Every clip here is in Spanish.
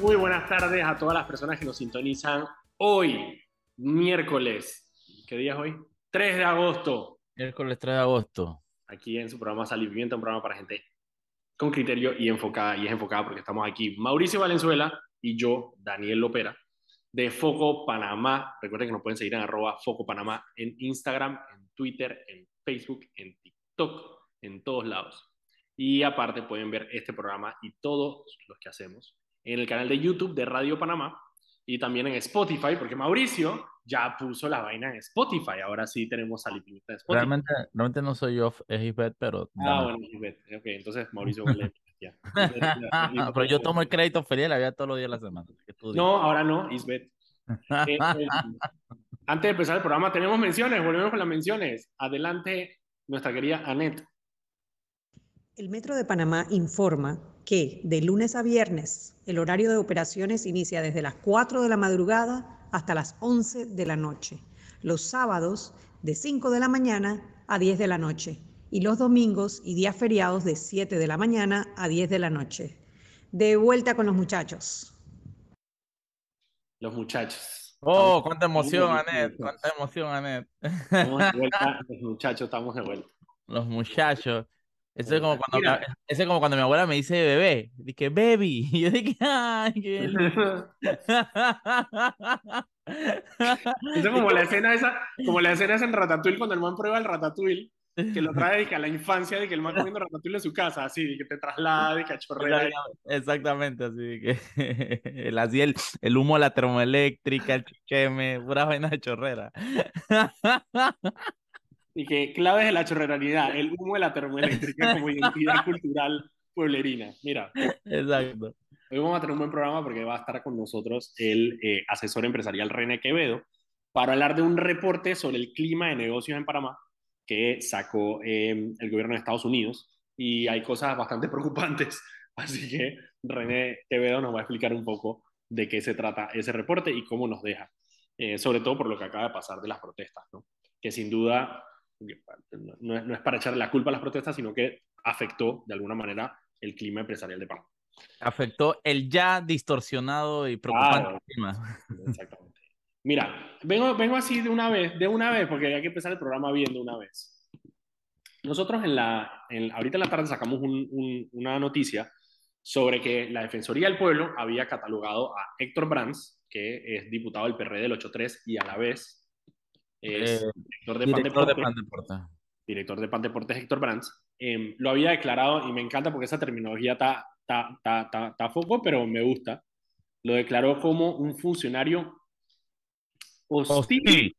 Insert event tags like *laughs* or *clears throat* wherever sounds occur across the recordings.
Muy buenas tardes a todas las personas que nos sintonizan hoy, miércoles. ¿Qué día es hoy? 3 de agosto. Miércoles 3 de agosto. Aquí en su programa Sal Pimienta, un programa para gente con criterio y enfocada. Y es enfocada porque estamos aquí Mauricio Valenzuela y yo, Daniel Lopera, de Foco Panamá. Recuerden que nos pueden seguir en arroba Foco Panamá en Instagram, en Twitter, en Facebook, en TikTok, en todos lados. Y aparte pueden ver este programa y todos los que hacemos en el canal de YouTube de Radio Panamá y también en Spotify, porque Mauricio ya puso la vaina en Spotify. Ahora sí tenemos a Lipinita en Spotify. Realmente, realmente no soy yo, es Isbeth, pero... Ah, bueno, Isbeth. Ok, entonces Mauricio ya. *laughs* pero yo tomo el crédito feliz, la vida todos los días de la semana. No, ahora no, Isbeth. Eh, eh, antes de empezar el programa, tenemos menciones, volvemos con las menciones. Adelante, nuestra querida Annette. El Metro de Panamá informa que de lunes a viernes el horario de operaciones inicia desde las 4 de la madrugada hasta las 11 de la noche. Los sábados de 5 de la mañana a 10 de la noche y los domingos y días feriados de 7 de la mañana a 10 de la noche. De vuelta con los muchachos. Los muchachos. Oh, cuánta emoción, Anet. Cuánta emoción, Anet. Estamos de *laughs* vuelta, los muchachos, estamos de vuelta. Los muchachos. Eso es como cuando, eso es como cuando mi abuela me dice bebé. Dije, baby. *laughs* Y yo dije, ay, qué *laughs* *laughs* Eso es como la escena esa, como la escena esa en Ratatouille cuando el man prueba el Ratatouille, que lo trae de que a la infancia, de que el man comiendo Ratatouille en su casa, así, de que te traslada, de cachorrera. Exactamente, así, de que el, así el, el humo de la termoeléctrica, el chiqueme, pura vaina de chorrera. Y que claves de la chorreralidad, el humo de la termoeléctrica como *laughs* identidad cultural pueblerina. Mira. Exacto. Hoy vamos a tener un buen programa porque va a estar con nosotros el eh, asesor empresarial René Quevedo para hablar de un reporte sobre el clima de negocios en Panamá que sacó em, el gobierno de Estados Unidos y hay cosas bastante *laughs* preocupantes. Así que René Quevedo nos va a explicar un poco de qué se trata ese reporte y cómo nos deja, eh, sobre todo por lo que acaba de pasar de las protestas, ¿no? que sin duda no, es para echarle la culpa a las protestas, sino que afectó de alguna manera el clima empresarial de Panamá. Afectó el ya distorsionado y preocupante clima. Exactamente. Mira, vengo, vengo así de una vez, de una vez, porque hay que empezar el programa viendo una vez. Nosotros en la, en, ahorita en la tarde sacamos una noticia sobre que la Defensoría del Pueblo había catalogado a Héctor Brands, que es diputado del PRD del 83 y a la vez es eh, director, de, director de Pandeporte. Director de Pandeporte Héctor Brands. Em, lo había declarado y me encanta porque esa terminología está, está, foco, pero me gusta. Lo declaró como un funcionario hostil.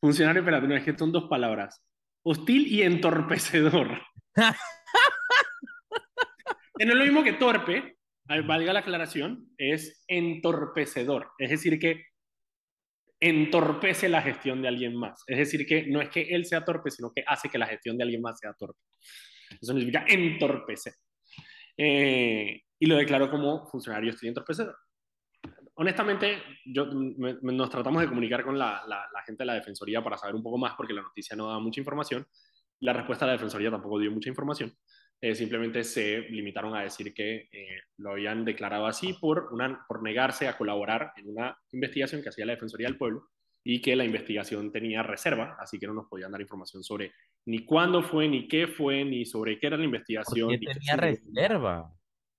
Funcionario, espérate, no es que son dos palabras. Hostil y entorpecedor. *laughs* que no es lo mismo que torpe, valga la aclaración, es entorpecedor. Es decir, que entorpece la gestión de alguien más. Es decir, que no es que él sea torpe, sino que hace que la gestión de alguien más sea torpe. Eso significa entorpecer. Eh, y lo declaró como funcionario estoy entorpecedor. Honestamente, yo, nos tratamos de comunicar con la, la, gente de la Defensoría para saber un poco más, porque la noticia no da mucha información. La respuesta de la Defensoría tampoco dio mucha información. Eh, simplemente se limitaron a decir que eh, lo habían declarado así por, una, por negarse a colaborar en una investigación que hacía la Defensoría del Pueblo y que la investigación tenía reserva, así que no nos podían dar información sobre ni cuándo fue, ni qué fue, ni sobre qué era la investigación. ¿Por qué tenía reserva?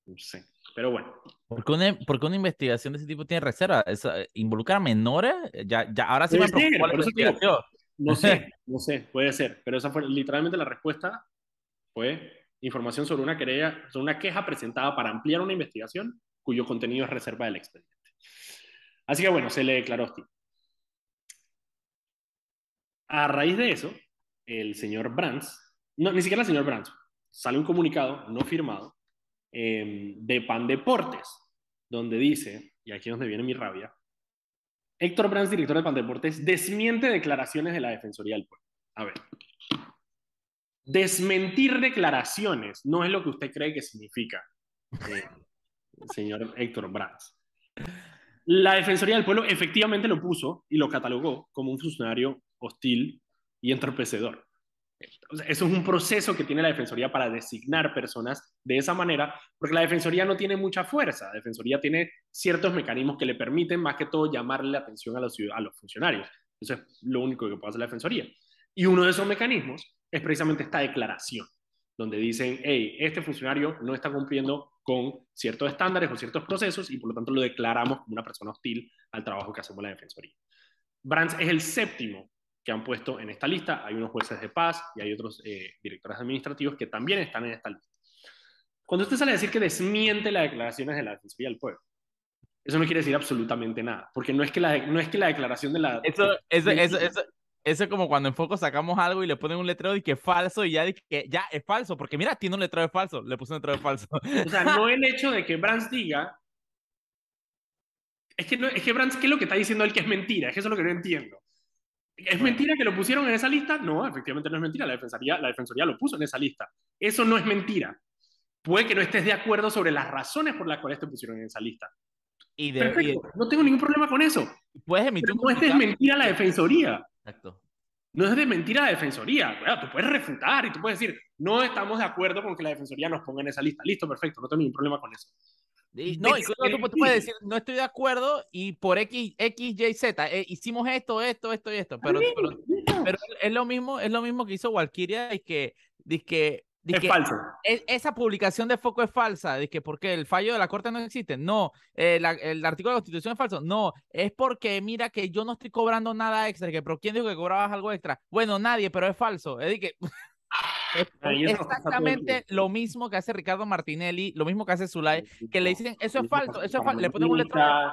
No sé, pero bueno. ¿Por qué, una, una, investigación de ese tipo tiene reserva? Eh, ¿Involucra a menores? Ya, ya, ahora sí me preocupa la investigación. no sé, *laughs* no sé, puede ser, pero esa fue literalmente la respuesta, fue información sobre una, querella, sobre una queja presentada para ampliar una investigación cuyo contenido es reserva del expediente. Así que bueno, se le declaró hostil. A raíz de eso, el señor Brands, no, ni siquiera el señor Brands, sale un comunicado no firmado eh, de Pan Deportes, donde dice, y aquí es donde viene mi rabia, Héctor Brands, director de Pan Deportes, desmiente declaraciones de la Defensoría del Pueblo. A ver, Desmentir declaraciones no es lo que usted cree que significa, eh, *laughs* señor Héctor Brands. La Defensoría del Pueblo efectivamente lo puso y lo catalogó como un funcionario hostil y entorpecedor. eso es un proceso que tiene la Defensoría para designar personas de esa manera, porque la Defensoría no tiene mucha fuerza. La Defensoría tiene ciertos mecanismos que le permiten más que todo llamarle la atención a los, a los funcionarios. Eso es lo único que puede hacer la Defensoría. Y uno de esos mecanismos es precisamente esta declaración, donde dicen, hey, este funcionario no está cumpliendo con ciertos estándares o ciertos procesos y por lo tanto lo declaramos como una persona hostil al trabajo que hacemos la Defensoría. Brands es el séptimo que han puesto en esta lista. Hay unos jueces de paz y hay otros eh, directores administrativos que también están en esta lista. Cuando usted sale a decir que desmiente las declaraciones de la Defensoría del Pueblo, eso no quiere decir absolutamente nada, porque no es que la, no es que la declaración de la... Eso, eso, eso, eso, eso es como cuando en Foco sacamos algo y le ponen un letrero y que es falso y ya que ya es falso, porque mira, tiene un letrero de falso, le puse un letrero de falso. O sea, no *laughs* el hecho de que Brands diga... Es que, no, es que Brands, ¿qué es lo que está diciendo él que es mentira? Es que eso es lo que no entiendo. ¿Es mentira que lo pusieron en esa lista? No, efectivamente no es mentira. La defensoría, la defensoría lo puso en esa lista. Eso no es mentira. Puede que no estés de acuerdo sobre las razones por las cuales te pusieron en esa lista. Y Perfecto. No tengo ningún problema con eso. Puedes emitir no es desmentir a la defensoría. Exacto. No es desmentir a la defensoría. tú puedes refutar y tú puedes decir, no estamos de acuerdo con que la defensoría nos ponga en esa lista. Listo, perfecto. No tengo ningún problema con eso no, incluso tú, puedes decir, no estoy de acuerdo y por X, X Y, Z, eh, hicimos esto, esto, esto y esto. Pero, pero, es, lo mismo, es lo mismo que hizo Walkiria y que, que es falso. E, esa publicación de foco es falsa. De que porque el fallo de la corte no existe. No. Eh, el artículo de la constitución es falso. No. Es porque mira que yo no estoy cobrando nada extra. Que, pero ¿quién dijo que cobrabas algo extra? Bueno, nadie, pero es falso. Es decir, que *laughs* es exactamente lo mismo que hace Ricardo Martinelli, lo mismo que hace Zulay, que le dicen, eso es falso, eso es falso, le ponen un letrero.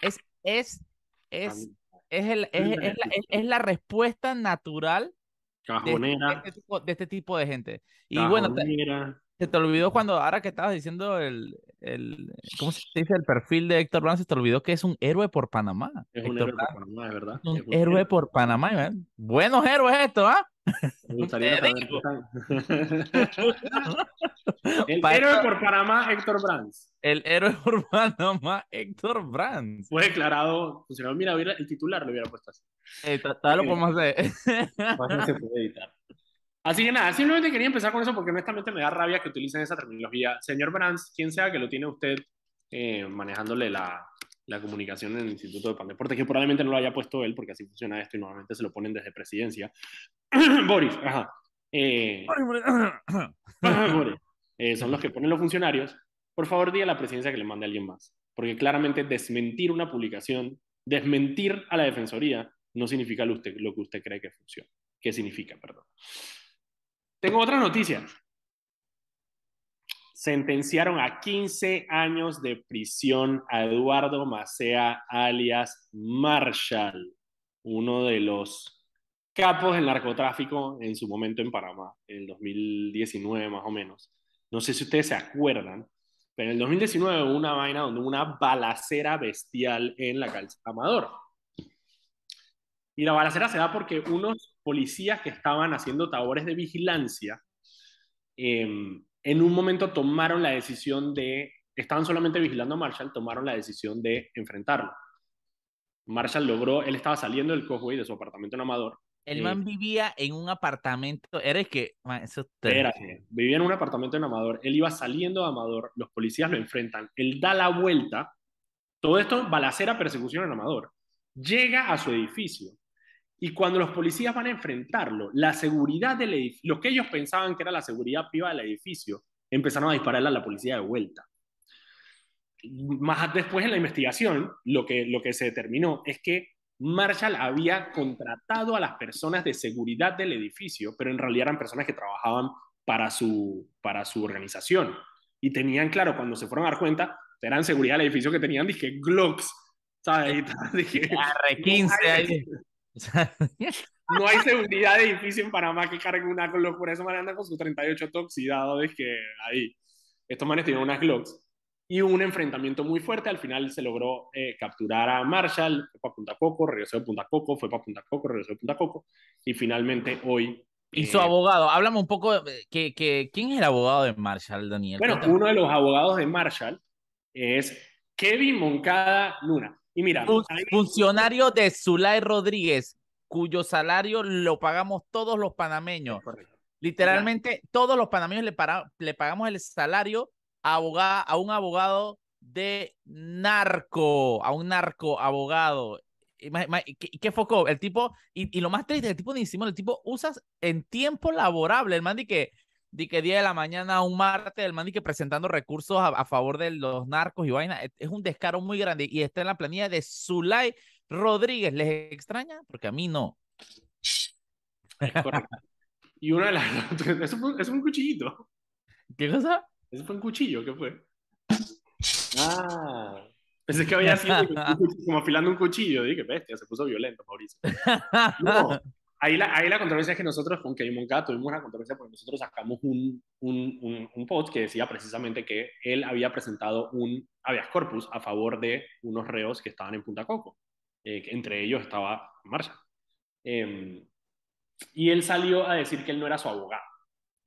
Es, es, es, es, el, es, es, la, es, la, respuesta natural de, este tipo, de, este tipo, de gente. Y bueno, se te olvidó cuando, ahora que estabas diciendo el, el, ¿cómo se dice? El perfil de Héctor Brown, se te olvidó que es un héroe por Panamá. Es un héroe por Panamá, de verdad. Un, héroe, por Panamá, Buenos héroes esto, ¿ah? *laughs* Me gustaría saber *laughs* El héroe por Panamá, Héctor Brands. El héroe *laughs* por Panamá, Héctor Brands. Fue declarado, mira, el titular lo hubiera puesto así. Eh, tal lo podemos hacer. se puede editar. Así que nada, simplemente quería empezar con eso porque honestamente me da rabia que utilicen esa terminología. Señor Brands, quien sea que lo tiene usted eh, manejándole la, la, comunicación en el Instituto de Pandeporte, que probablemente no lo haya puesto él porque así funciona esto y normalmente se lo ponen desde presidencia. *clears throat* Boris, ajá. Eh, *clears throat* Boris. Eh, son los que ponen los funcionarios. Por favor, diga a la presidencia que le mande a alguien más. Porque claramente desmentir una publicación, desmentir a la defensoría, no significa lo, usted, lo que usted cree que funciona. ¿Qué significa, perdón? Tengo otra noticia. Sentenciaron a 15 años de prisión a Eduardo Macea, alias Marshall, uno de los capos del narcotráfico en su momento en Panamá, en el 2019 más o menos. No sé si ustedes se acuerdan, pero en el 2019 hubo una vaina donde hubo una balacera bestial en la calzada Amador. Y la balacera se da porque unos policías que estaban haciendo tabores de vigilancia, em, en un momento tomaron la decisión de, estaban solamente vigilando a Marshall, tomaron la decisión de enfrentarlo. Marshall logró, él estaba saliendo del Cosway de su apartamento en Amador. El man eh, vivía en un apartamento, era el que, eso era, vivía en un apartamento en Amador, él iba saliendo de Amador, los policías lo enfrentan, él da la vuelta, todo esto, balacera, persecución en Amador, llega a su edificio, y cuando los policías van a enfrentarlo, la seguridad del edificio, lo que ellos pensaban que era la seguridad privada del edificio, empezaron a dispararle a la policía de vuelta. Más después en la investigación, lo que, lo que se determinó es que Marshall había contratado a las personas de seguridad del edificio, pero en realidad eran personas que trabajaban para su, para su organización. Y tenían claro, cuando se fueron a dar cuenta, eran seguridad del edificio que tenían, dije, Glocks, ¿sabes? *laughs* Dije, 15 *laughs* ahí. No hay seguridad de edificio en Panamá que cargue una Glock, por eso me andan con sus 38 toxidados que ahí. Estos manes tienen unas Glocks. Y hubo un enfrentamiento muy fuerte, al final se logró eh, capturar a Marshall, fue para Punta Coco, regresó de Punta Coco, fue para Punta Coco, regresó de Punta Coco, y finalmente hoy... Y su eh, abogado, háblame un poco, que, que, ¿quién es el abogado de Marshall, Daniel? Bueno, uno de los abogados de Marshall es Kevin Moncada Luna. Y mira, funcionario de Zulay Rodríguez, cuyo salario lo pagamos todos los panameños. Literalmente, todos los panameños le, para, le pagamos el salario a, a un abogado de narco, a un narco abogado. ¿Qué, qué foco? El tipo, y, y, lo más triste, el tipo ni el tipo usa en tiempo laborable, el man de que, de que día de la mañana, un martes, el man que presentando recursos a, a, favor de los narcos y vaina, es un descaro muy grande y está en la planilla de Zulay Rodríguez. ¿Les extraña? Porque a mí no. Correcto. Y una de las... Eso fue, eso fue un cuchillito. ¿Qué cosa? Eso fue un cuchillo, ¿qué fue? Ah. Pensé que había sido como afilando un cuchillo. Dije, bestia, se puso violento, Mauricio. *laughs* No. Ahí la, ahí la controversia es que nosotros con Kevin Moncada tuvimos una controversia porque nosotros sacamos un, un, un, un, post que decía precisamente que él había presentado un habeas corpus a favor de unos reos que estaban en Punta Coco. Eh, entre ellos estaba Marshall. Eh, y él salió a decir que él no era su abogado.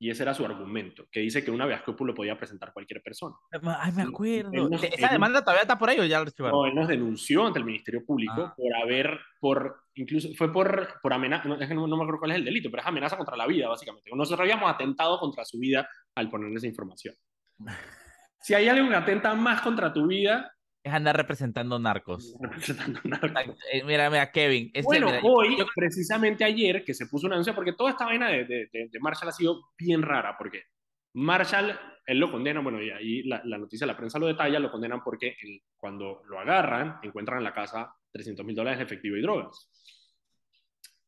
Y ese era su argumento, que dice que una habeas corpus lo podía presentar cualquier persona. Ay, me acuerdo. Nos, ¿Esa demanda todavía está por ahí o ya lo No, él nos denunció ante el Ministerio Público ah. por haber, por, incluso, fue por, por amenaza, no, no, me acuerdo cuál es el delito, pero es amenaza contra la vida, básicamente. Nosotros habíamos atentado contra su vida al ponerle esa información. *laughs* Si hay algo que atenta más contra tu vida, es andar representando narcos. Representando *laughs* narcos. Eh, mira, mira, Kevin. Este, bueno, mira, hoy, yo... precisamente ayer, que se puso una anuncia, porque toda esta vaina de, de, de, de, Marshall ha sido bien rara, porque Marshall, él lo condena, bueno, y ahí la, la noticia la prensa lo detalla, lo condenan porque él, cuando lo agarran, encuentran en la casa 300 mil dólares de efectivo y drogas.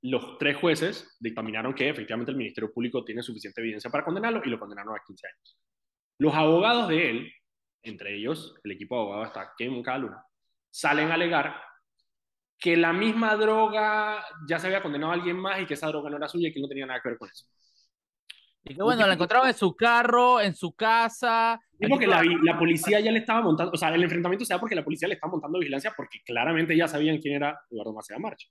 Los tres jueces dictaminaron que efectivamente el Ministerio Público tiene suficiente evidencia para condenarlo y lo condenaron a 15 años. Los abogados de él entre ellos el equipo de abogados está Kevin Caluna, salen a alegar que la misma droga ya se había condenado a alguien más y que esa droga no era suya y que no tenía nada que ver con eso. Y que bueno, la encontraron en su carro, en su casa. Es porque la, la, policía ya le estaba montando, o sea, el enfrentamiento se da porque la policía le estaba montando vigilancia porque claramente ya sabían quién era Eduardo Macea Marcha.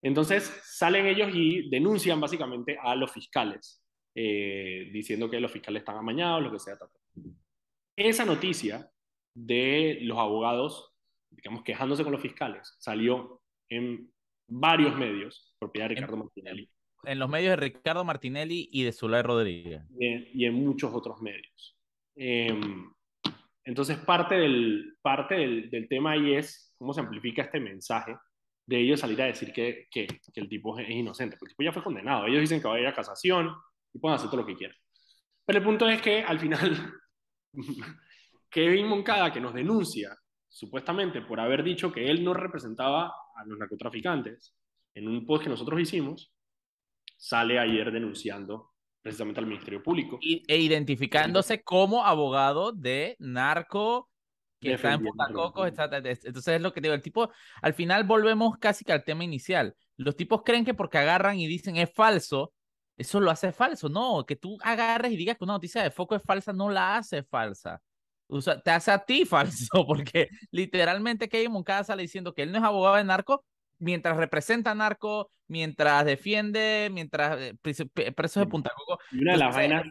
Entonces salen ellos y denuncian básicamente a los fiscales, eh, diciendo que los fiscales están amañados, lo que sea. Tal. Esa noticia de los abogados, digamos, quejándose con los fiscales, salió en varios medios, propiedad de Ricardo Martinelli. En los medios de Ricardo Martinelli y de Zulay Rodríguez. Y en, y en, muchos otros medios. Eh, entonces, parte, del, parte del, del, tema ahí es cómo se amplifica este mensaje de ellos salir a decir que, que, que, el tipo es inocente, porque el tipo ya fue condenado. Ellos dicen que va a ir a casación y pueden hacer todo lo que quieran. Pero el punto es que al final *laughs* Kevin Moncada, que nos denuncia supuestamente por haber dicho que él no representaba a los narcotraficantes en un post que nosotros hicimos, sale ayer denunciando precisamente al Ministerio Público. Y, e identificándose como abogado de narco que está en Punta Cocos. Entonces es lo que digo, el tipo, al final volvemos casi que al tema inicial. Los tipos creen que porque agarran y dicen es falso, eso lo hace falso. No, que tú agarres y digas que una noticia de foco es falsa, no la hace falsa. O sea, te hace a ti *laughs* falso, porque literalmente Kevin Moncada sale diciendo que él no es abogado de narco mientras representa a narco, mientras defiende, mientras eh, presos de Punta Coco. Y una de las vainas,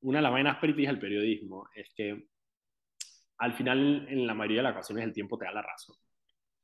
una de las vainas del periodismo es que al final, en la mayoría de las ocasiones, el tiempo te da la razón.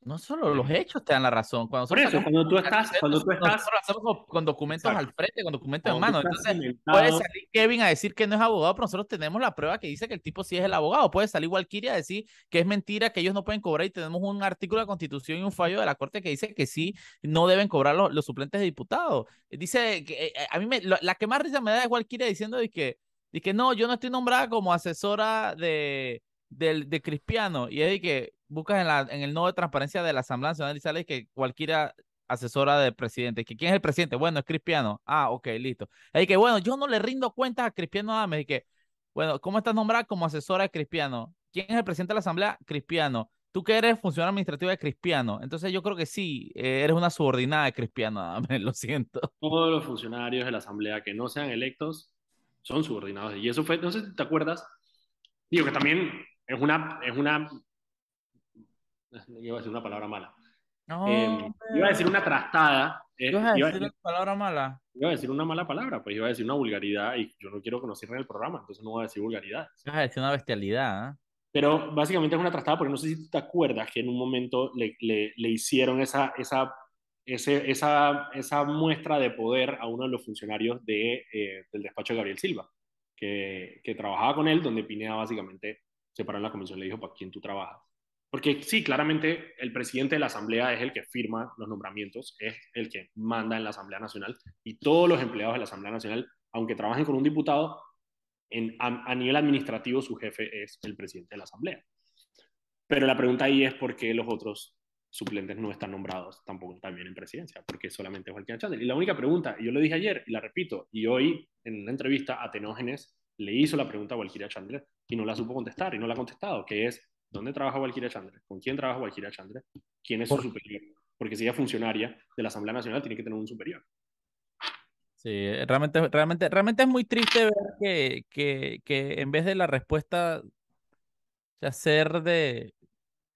No solo los hechos te dan la razón. Cuando Por eso, cuando tú estás, cuando tú estás... Nosotros con documentos Exacto. al frente, con documentos en mano. Entonces, puede salir Kevin a decir que no es abogado, pero nosotros tenemos la prueba que dice que el tipo sí es el abogado. Puede salir Walkiria a decir que es mentira, que ellos no pueden cobrar y tenemos un artículo de la Constitución y un fallo de la Corte que dice que sí, no deben cobrar los, los suplentes de diputados. Dice que eh, a mí me, la que más risa me da es Walkiria diciendo de que, de que no, yo no estoy nombrada como asesora de, de, de Cristiano. Y es de que buscas en, la, en el nodo de transparencia de la Asamblea Nacional y sale que cualquiera asesora del presidente. ¿Que ¿Quién es el presidente? Bueno, es Cristiano. Ah, ok, listo. Ahí que, bueno, yo no le rindo cuentas a Cristiano Adames. Y que, bueno, ¿cómo estás nombrada como asesora de Cristiano? ¿Quién es el presidente de la Asamblea? Cristiano. Tú que eres funcionario administrativo de Cristiano. Entonces yo creo que sí, eh, eres una subordinada de Cristiano Adames, *laughs* lo siento. Todos los funcionarios de la Asamblea que no sean electos son subordinados. Y eso fue, no sé si te acuerdas, digo que también es una, es una *laughs* iba a decir una palabra mala. No, eh, iba a decir una trastada. Eh, ¿Ibas a decir una palabra mala? Iba a decir una mala palabra, pues iba a decir una vulgaridad y yo no quiero nos cierren el programa, entonces no voy a decir vulgaridad. Ibas a decir una bestialidad. ¿eh? Pero básicamente es una trastada porque no sé si te acuerdas que en un momento le, le, le hicieron esa, esa ese, esa, esa muestra de poder a uno de los funcionarios de, eh, del despacho de Gabriel Silva, que, que, trabajaba con él, donde Pineda básicamente se paró en la comisión y le dijo, ¿para quién tú trabajas? Porque sí, claramente el presidente de la Asamblea es el que firma los nombramientos, es el que manda en la Asamblea Nacional y todos los empleados de la Asamblea Nacional, aunque trabajen con un diputado, a, nivel administrativo su jefe es el presidente de la Asamblea. Pero la pregunta ahí es por qué los otros suplentes no están nombrados tampoco también en presidencia, porque solamente Joaquín Chandler. Y la única pregunta, y yo lo dije ayer y la repito, y hoy en una entrevista a Tenógenes le hizo la pregunta a Walkiria Chandler y no la supo contestar y no la ha contestado, que es, ¿dónde trabaja Walkiria Chandler? ¿Con quién trabaja Walkiria Chandler? ¿Quién es su superior? Porque si ella es funcionaria de la Asamblea Nacional, tiene que tener un superior. Sí, realmente, realmente, realmente es muy triste ver que, que, que en vez de la respuesta hacer de,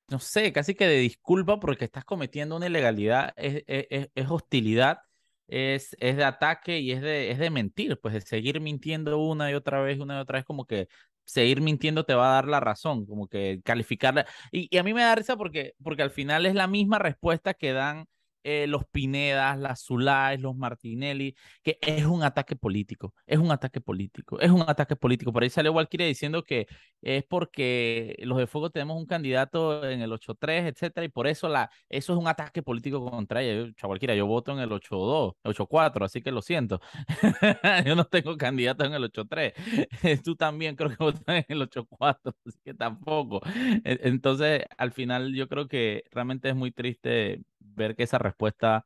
no sé, casi que de disculpa porque estás cometiendo una ilegalidad, es, es, es hostilidad, es, es, de ataque y es de, es de mentir, pues de seguir mintiendo una y otra vez, una y otra vez, como que seguir mintiendo te va a dar la razón, como que calificarla. Y, y a mí me da risa porque, porque al final es la misma respuesta que dan eh, los Pinedas, las Zulay, los Martinelli, que es un ataque político, es un ataque político, es un ataque político. Por ahí salió Walkiria diciendo que es porque los de Fuego tenemos un candidato en el 8-3, etcétera, y por eso la, eso es un ataque político contra ella. Yo, yo voto en el 8-2, 8-4, así que lo siento. *laughs* yo no tengo candidato en el 8-3. *laughs* Tú también creo que votas en el 8-4, así que tampoco. E, entonces, al final yo creo que realmente es muy triste ver que esa respuesta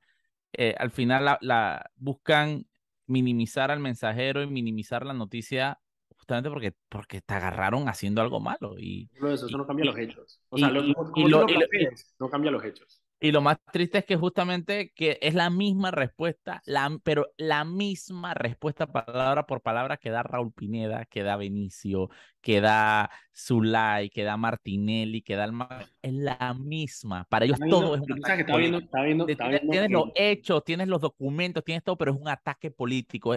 eh, al final la, buscan minimizar al mensajero y minimizar la noticia justamente porque, porque te agarraron haciendo algo malo. Y, eso, no cambia los hechos. O sea, no cambia los hechos. Y lo más triste es que justamente que es la misma respuesta, la, pero la misma respuesta palabra por palabra que da Raúl Pineda, que da Benicio, que da Zulay, que da Martinelli, que da el es la misma. Para ellos todo es un ataque. tienes, los hechos, tienes los documentos, tienes todo, pero es un ataque político.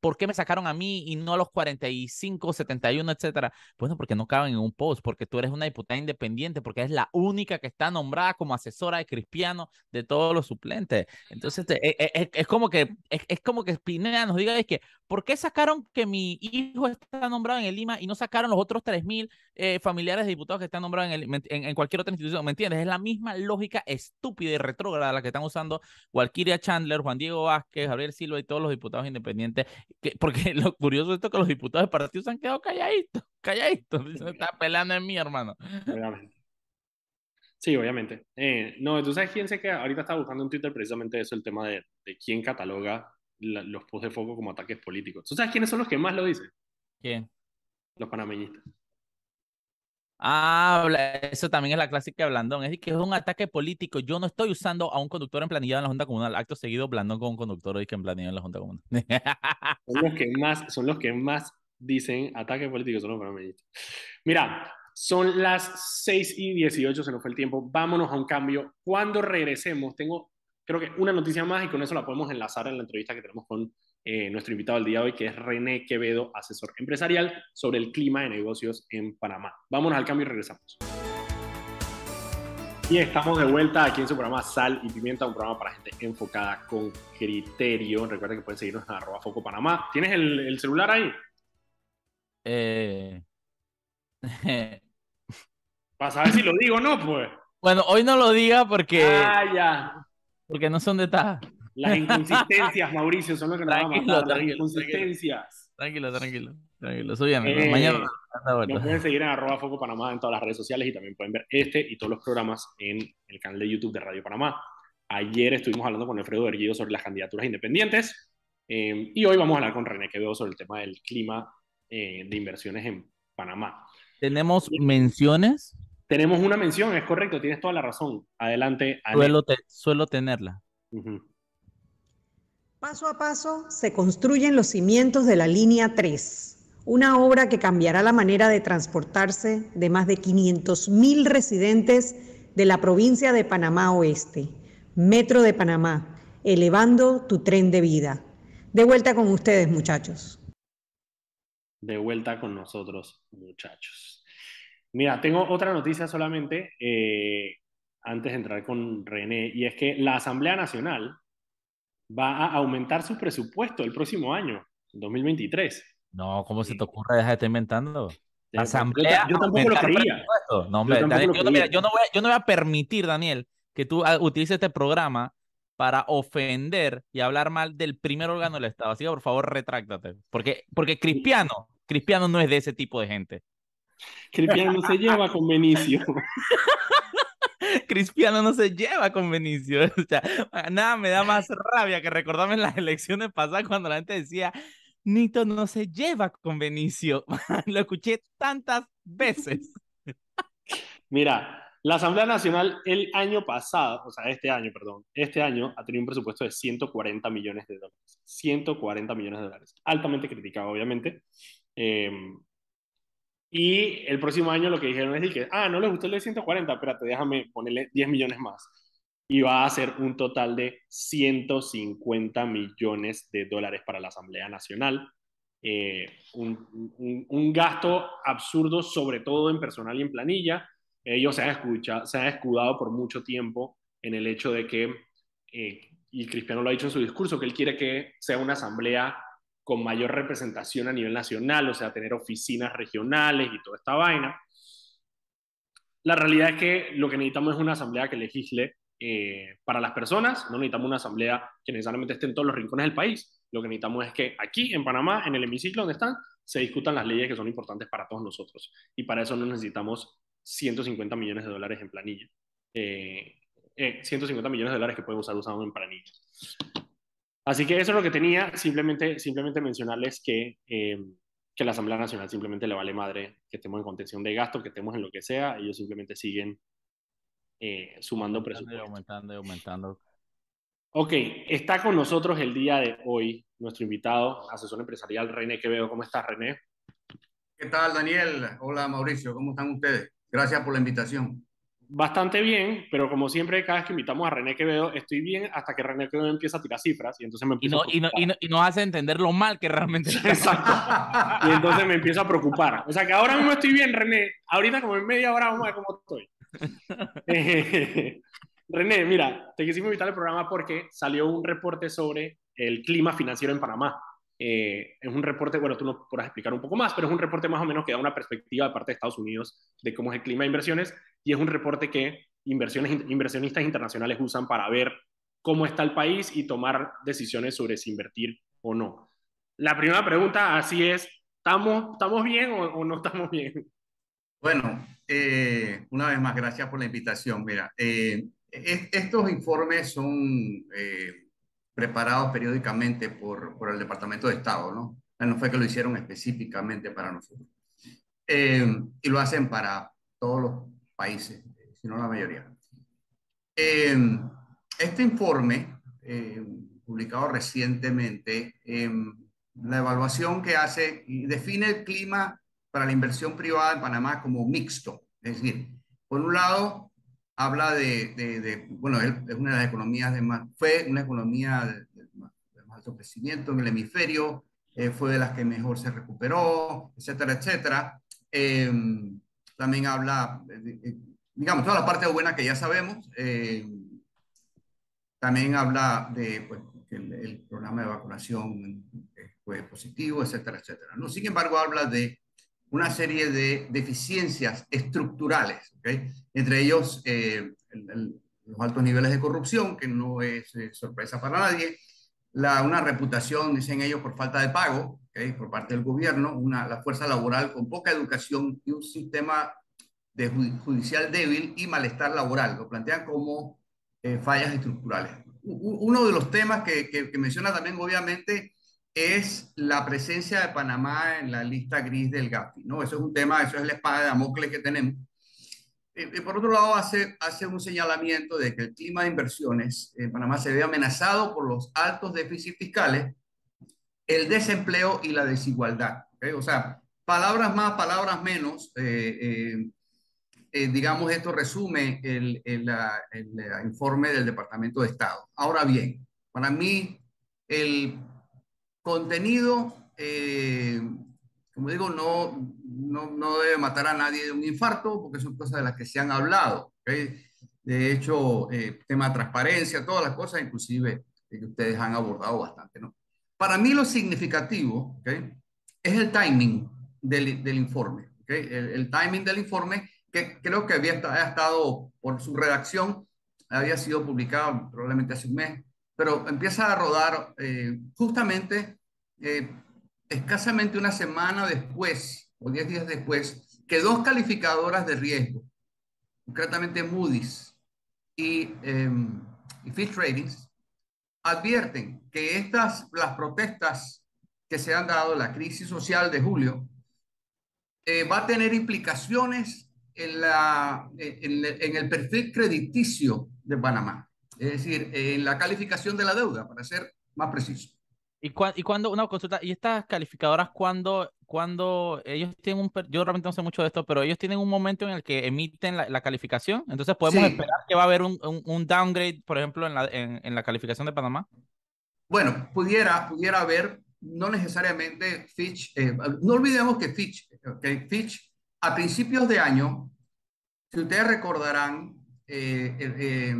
¿Por qué me sacaron a mí y no a los 45, 71, etcétera? Bueno, porque no caben en un post, porque tú eres una diputada independiente, porque es la única que está nombrada como asesora de Cristiano de todos los suplentes. Entonces, es, e, e, es, como que es, como que Pineda nos diga es que ¿por qué sacaron que mi hijo está nombrado en el Lima y no sacaron los otros 3.000 eh, familiares de diputados que están nombrados en, en, cualquier otra institución? ¿Me entiendes? Es la misma lógica estúpida y retrógrada la que están usando Walkiria Chandler, Juan Diego Vázquez, Gabriel Silva y todos los diputados independientes. Que, porque *laughs* lo curioso es esto que los diputados de partido se han quedado calladitos, *laughs* calladitos. Se está peleando en mí, hermano. Sí, obviamente. Eh, no, ¿tú sabes quién se queda? Ahorita estaba buscando en Twitter precisamente eso, el tema de, de quién cataloga los posts de foco como ataques políticos. ¿Tú sabes quiénes son los que más lo dicen? ¿Quién? Los panameñistas. Ah, eso también es la clásica de Blandón. Es que es un ataque político. Yo no estoy usando a un conductor en planilla en la Junta Comunal. Acto seguido, Blandón con un conductor hoy que en planilla en la Junta Comunal. *laughs* son, los que más, son los que más dicen ataque político, son los panameñistas. Mira, son las 6 y 18, se nos fue el tiempo. Vámonos a un cambio. Cuando regresemos, tengo creo que una noticia más y con eso la podemos enlazar en la entrevista que tenemos con eh, nuestro invitado del día de hoy, que es René Quevedo, asesor empresarial sobre el clima de negocios en Panamá. Vámonos al cambio y regresamos. Y estamos de vuelta aquí en su programa Sal y Pimienta, un programa para gente enfocada con criterio. Recuerden que pueden seguirnos en arroba Foco Panamá. ¿Tienes el, el celular ahí? Eh... *laughs* Para saber si lo digo o no, pues. Bueno, hoy no lo diga porque. Ah, ya. Porque no son de tal. Las inconsistencias, *laughs* Mauricio, son lo que nos van a Las inconsistencias. Tranquilo, tranquilo. Tranquilo, súbeme. Eh, mañana. Nos pueden seguir en arroba Foco Panamá en todas las redes sociales y también pueden ver este y todos los programas en el canal de YouTube de Radio Panamá. Ayer estuvimos hablando con Alfredo Erguido sobre las candidaturas independientes eh, y hoy vamos a hablar con René Quevedo sobre el tema del clima eh, de inversiones en Panamá. ¿Tenemos menciones? Tenemos una mención, es correcto, tienes toda la razón. Adelante. Suelo, suelo tenerla. Paso a paso se construyen los cimientos de la línea 3, una obra que cambiará la manera de transportarse de más de 500.000 residentes de la provincia de Panamá Oeste, Metro de Panamá, elevando tu tren de vida. De vuelta con ustedes, muchachos de vuelta con nosotros, muchachos. Mira, tengo otra noticia solamente. Eh, antes de entrar con René, y es que la Asamblea Nacional va a aumentar su presupuesto el próximo año, 2023. No, ¿cómo se te ocurre? Deja de estar inventando. La asamblea. Yo, tampoco lo creía. No, hombre, yo, no voy, a permitir, Daniel, que tú ah, utilices este programa para ofender y hablar mal del primer órgano del Estado. Así que, por favor, retráctate. Porque, porque Cristiano, Cristiano no es de ese tipo de gente. Cristiano no se lleva con Benicio. *laughs* Cristiano no se lleva con Benicio. *laughs* O sea, nada me da más rabia que recordarme en las elecciones pasadas cuando la gente decía, Nito no se lleva con Benicio. *laughs* Lo escuché tantas veces. Mira, la Asamblea Nacional el año pasado, o sea, este año, perdón, este año ha tenido un presupuesto de 140 millones de dólares. 140 millones de dólares. Altamente criticado, obviamente. Em, y el próximo año lo que dijeron es que, ah, no le gustó el de 140, espérate, déjame ponerle 10 millones más. Y va a ser un total de 150 millones de dólares para la Asamblea Nacional. Eh, un, un, gasto absurdo, sobre todo en personal y en planilla. Ellos se han, escuchado, se han escudado por mucho tiempo en el hecho de que, eh, y Cristiano lo ha dicho en su discurso, que él quiere que sea una asamblea con mayor representación a nivel nacional, o sea, tener oficinas regionales y toda esta vaina. La realidad es que lo que necesitamos es una asamblea que legisle eh, para las personas, no necesitamos una asamblea que necesariamente esté en todos los rincones del país, lo que necesitamos es que aquí en Panamá, en el hemiciclo donde están, se discutan las leyes que son importantes para todos nosotros. Y para eso no necesitamos 150 millones de dólares en planilla. Eh, 150 eh, millones de dólares que pueden usar usados en planilla. Así que eso es lo que tenía, simplemente, simplemente mencionarles que, eh, que la Asamblea Nacional simplemente le vale madre que estemos en contención de gasto, que estemos en lo que sea, ellos simplemente siguen eh, sumando presupuesto. Aumentando y aumentando. Ok, está con nosotros el día de hoy nuestro invitado, asesor empresarial René Quevedo. ¿Cómo estás, René? ¿Qué tal, Daniel? Hola, Mauricio. ¿Cómo están ustedes? Gracias por la invitación bastante bien, pero como siempre, cada vez que invitamos a René Quevedo, estoy bien hasta que René Quevedo empieza a tirar cifras y entonces me y, no, y, no, y, nos hace entender lo mal que realmente *laughs* Exacto. y entonces me empiezo a preocupar. O sea que ahora mismo estoy bien, René. Ahorita como en media hora vamos a ver cómo estoy. *laughs* René, mira, te quisimos invitar al programa porque salió un reporte sobre el clima financiero en Panamá. Eh, es un reporte, bueno, tú nos podrás explicar un poco más, pero es un reporte más o menos que da una perspectiva de parte de Estados Unidos de cómo es el clima de inversiones y es un reporte que inversionistas internacionales usan para ver cómo está el país y tomar decisiones sobre si invertir o no. La primera pregunta así es, ¿estamos, estamos bien o, no estamos bien? Bueno, eh, una vez más, gracias por la invitación. Mira, eh, estos informes son preparados periódicamente por, por, el Departamento de Estado, ¿no? No fue que lo hicieron específicamente para nosotros. Eh, y lo hacen para todos los países, si no la mayoría. Eh, este informe, eh, publicado recientemente, la evaluación que hace define el clima para la inversión privada en Panamá como mixto. Es decir, por un lado, habla de, de, bueno, es una de las economías de más, fue una economía de, más, alto crecimiento en el hemisferio, eh, fue de las que mejor se recuperó, etcétera, etcétera. Em, también habla, digamos, toda la parte buena que ya sabemos. Em, también habla de pues, que el, programa de vacunación fue positivo, etcétera, etcétera. ¿no? Sin embargo, habla de una serie de deficiencias estructurales, entre ellos eh, los altos niveles de corrupción, que no es eh, sorpresa para nadie, una reputación, dicen ellos, por falta de pago por parte del gobierno, una, la fuerza laboral con poca educación y un sistema de judicial débil y malestar laboral. Lo plantean como eh, fallas estructurales. uno de los temas que, que, que menciona también, obviamente, es la presencia de Panamá en la lista gris del GAFI, ¿no? Eso es un tema, eso es la espada de Damocles que tenemos. Y, por otro lado, hace, hace un señalamiento de que el clima de inversiones en Panamá se ve amenazado por los altos déficits fiscales, el desempleo y la desigualdad. O sea, palabras más, palabras menos, eh, eh, eh, digamos, esto resume el, el, informe del Departamento de Estado. Ahora bien, para mí, el contenido, eh, como digo, no, no, no, debe matar a nadie de un infarto, porque son cosas de las que se han hablado. De hecho, eh, tema de transparencia, todas las cosas, inclusive que ustedes han abordado bastante, ¿no? Para mí lo significativo ¿okay? es el timing del, del informe, ¿okay? el, el, timing del informe que creo que había ha estado por su redacción, había sido publicado probablemente hace un mes, pero empieza a rodar eh, justamente eh, escasamente una semana después o diez días después que dos calificadoras de riesgo, concretamente Moody's y, eh, y Fitch Ratings, advierten que estas, las protestas que se han dado, la crisis social de julio, eh, va a tener implicaciones en, la, en, en, el perfil crediticio de Panamá, es decir, en la calificación de la deuda, para ser más preciso. ¿Y, cu y cuando, una consulta, ¿y estas calificadoras cuando, cuando ellos tienen un, yo realmente no sé mucho de esto, pero ellos tienen un momento en el que emiten la, la calificación, entonces podemos sí. esperar que va a haber un, un, un downgrade, por ejemplo, en la, en, en la calificación de Panamá? Bueno, pudiera, pudiera haber, no necesariamente Fitch, eh, no olvidemos que Fitch, okay, Fitch a principios de año, si ustedes recordarán, eh, eh,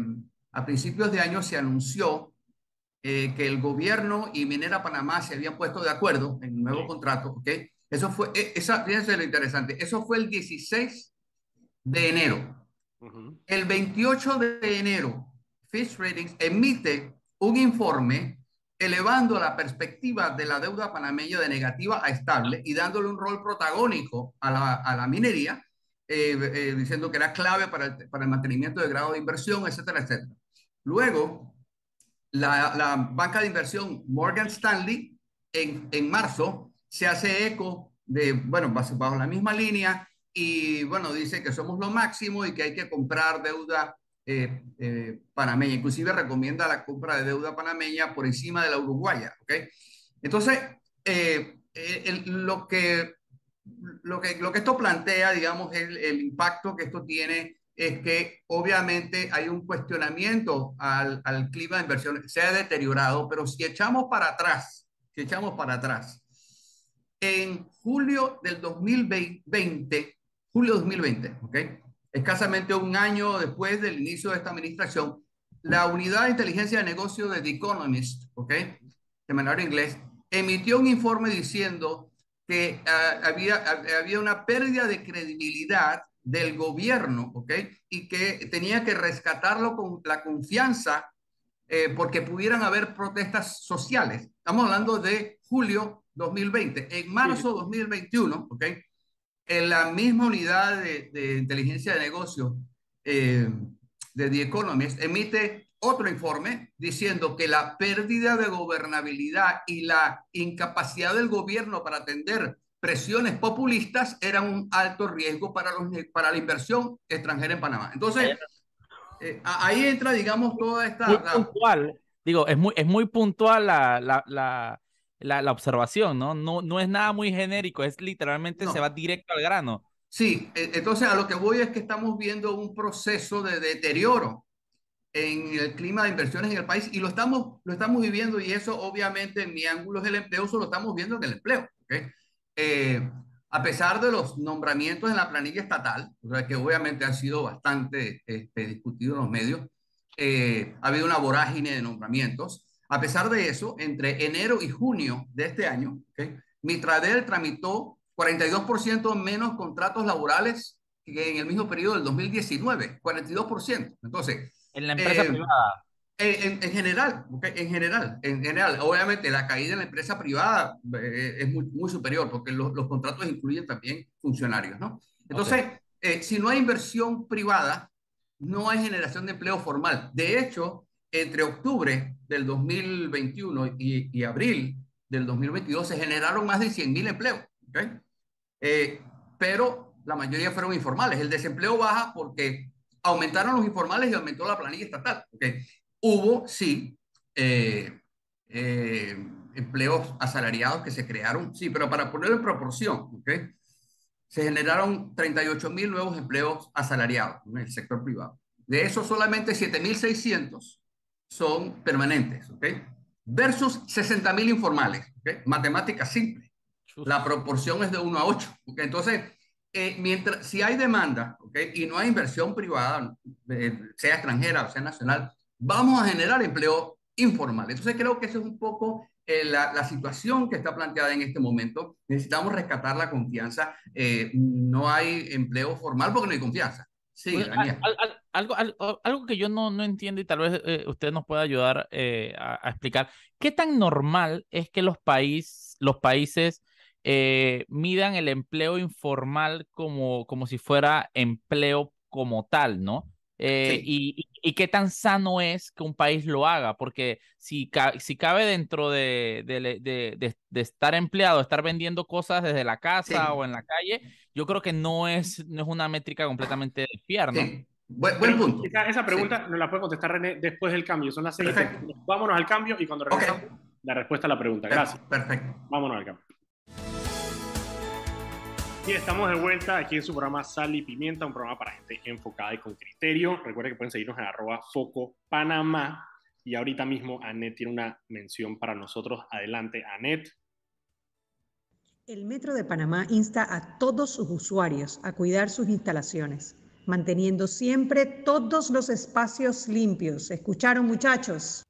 a principios de año se anunció eh, que el gobierno y Minera Panamá se habían puesto de acuerdo en un nuevo sí. contrato, ¿ok? Eso fue, e, esa, fíjense lo interesante, eso fue el 16 de enero. Uh -huh. El 28 de enero, Fitch Ratings emite un informe elevando la perspectiva de la deuda panameña de negativa a estable y dándole un rol protagónico a la, a la minería, eh, eh, diciendo que era clave para el, para el mantenimiento de grado de inversión, etcétera, etcétera. Luego, la, la, banca de inversión Morgan Stanley en, en, marzo se hace eco de, bueno, bajo la misma línea y, bueno, dice que somos lo máximo y que hay que comprar deuda eh, eh, panameña. Inclusive recomienda la compra de deuda panameña por encima de la uruguaya, ¿ok? Entonces, eh, el, lo, que, lo, que, lo que esto plantea, digamos, el, el impacto que esto tiene es que obviamente hay un cuestionamiento al, al, clima de inversión, se ha deteriorado, pero si echamos para atrás, si echamos para atrás, en julio del 2020, julio 2020, ¿ok? Escasamente un año después del inicio de esta administración, la unidad de inteligencia de negocio de The Economist, ¿ok? De manera inglés, emitió un informe diciendo que uh, había, había una pérdida de credibilidad del gobierno, ¿ok? Y que tenía que rescatarlo con la confianza eh, porque pudieran haber protestas sociales. Estamos hablando de julio 2020. En marzo 2021, ¿ok? En la misma unidad de, de inteligencia de negocio eh, de The Economist emite otro informe diciendo que la pérdida de gobernabilidad y la incapacidad del gobierno para atender presiones populistas eran un alto riesgo para, los, para la inversión extranjera en Panamá. Entonces, eh, ahí entra, digamos, toda esta... Muy puntual, digo, es muy, es muy puntual la, la, la, la, la observación, ¿no? ¿no? No es nada muy genérico, es literalmente no. se va directo al grano. Sí, e, entonces a lo que voy es que estamos viendo un proceso de deterioro en el clima de inversiones en el país y lo estamos, lo estamos viviendo y eso obviamente en mi ángulo del empleo, eso lo estamos viendo en el empleo. ¿okay? Eh, a pesar de los nombramientos en la planilla estatal, que obviamente han sido bastante este, discutidos en los medios, eh, ha habido una vorágine de nombramientos. A pesar de eso, entre enero y junio de este año, ¿okay? Mitradel tramitó 42% menos contratos laborales que en el mismo periodo del 2019, 42%. Entonces, en la empresa eh, privada. En, en, general, en general, en general, obviamente la caída en la empresa privada eh, es muy, muy, superior porque los, los, contratos incluyen también funcionarios, ¿no? Entonces, okay. eh, si no hay inversión privada, no hay generación de empleo formal. De hecho, entre octubre del 2021 y, y abril del 2022 se generaron más de 100 mil empleos, ¿okay? Eh, pero la mayoría fueron informales. El desempleo baja porque aumentaron los informales y aumentó la planilla estatal. ¿okay? Hubo, sí, eh, eh, empleos asalariados que se crearon, sí, pero para ponerlo en proporción, ¿ok? Se generaron 38 mil nuevos empleos asalariados en el sector privado. De esos, solamente 7.600 son permanentes, ¿ok? Versus 60 mil informales, ¿ok? Matemática simple. La proporción es de 1 a 8, ¿ok? Entonces, eh, mientras, si hay demanda ¿okay? y no hay inversión privada, eh, sea extranjera o sea nacional, vamos a generar empleo informal. Entonces creo que eso es un poco eh, la, la, situación que está planteada en este momento. Necesitamos rescatar la confianza. no hay empleo formal porque no hay confianza. Sí, pues, algo, algo, algo, que yo no, no entiendo y tal vez usted nos pueda ayudar a, a, explicar. ¿Qué tan normal es que los, país, los países eh, midan el empleo informal como, como si fuera empleo como tal, ¿no? Eh, y, y, qué tan sano es que un país lo haga, porque si, si cabe dentro de, de, de, estar empleado, estar vendiendo cosas desde la casa o en la calle, yo creo que no es, no es una métrica completamente de fiar, ¿no? Buen, punto. Esa, pregunta no la puede contestar René después del cambio. Son las seis. Vámonos al cambio y cuando regresamos, la respuesta a la pregunta. Gracias. Perfecto. Vámonos al cambio. Y estamos de vuelta aquí en su programa Sal y Pimienta, un programa para gente enfocada y con criterio. Recuerden que pueden seguirnos en arroba foco Panamá. Y ahorita mismo Anet tiene una mención para nosotros. Adelante, Anet. El Metro de Panamá insta a todos sus usuarios a cuidar sus instalaciones, manteniendo siempre todos los espacios limpios. ¿Escucharon, muchachos?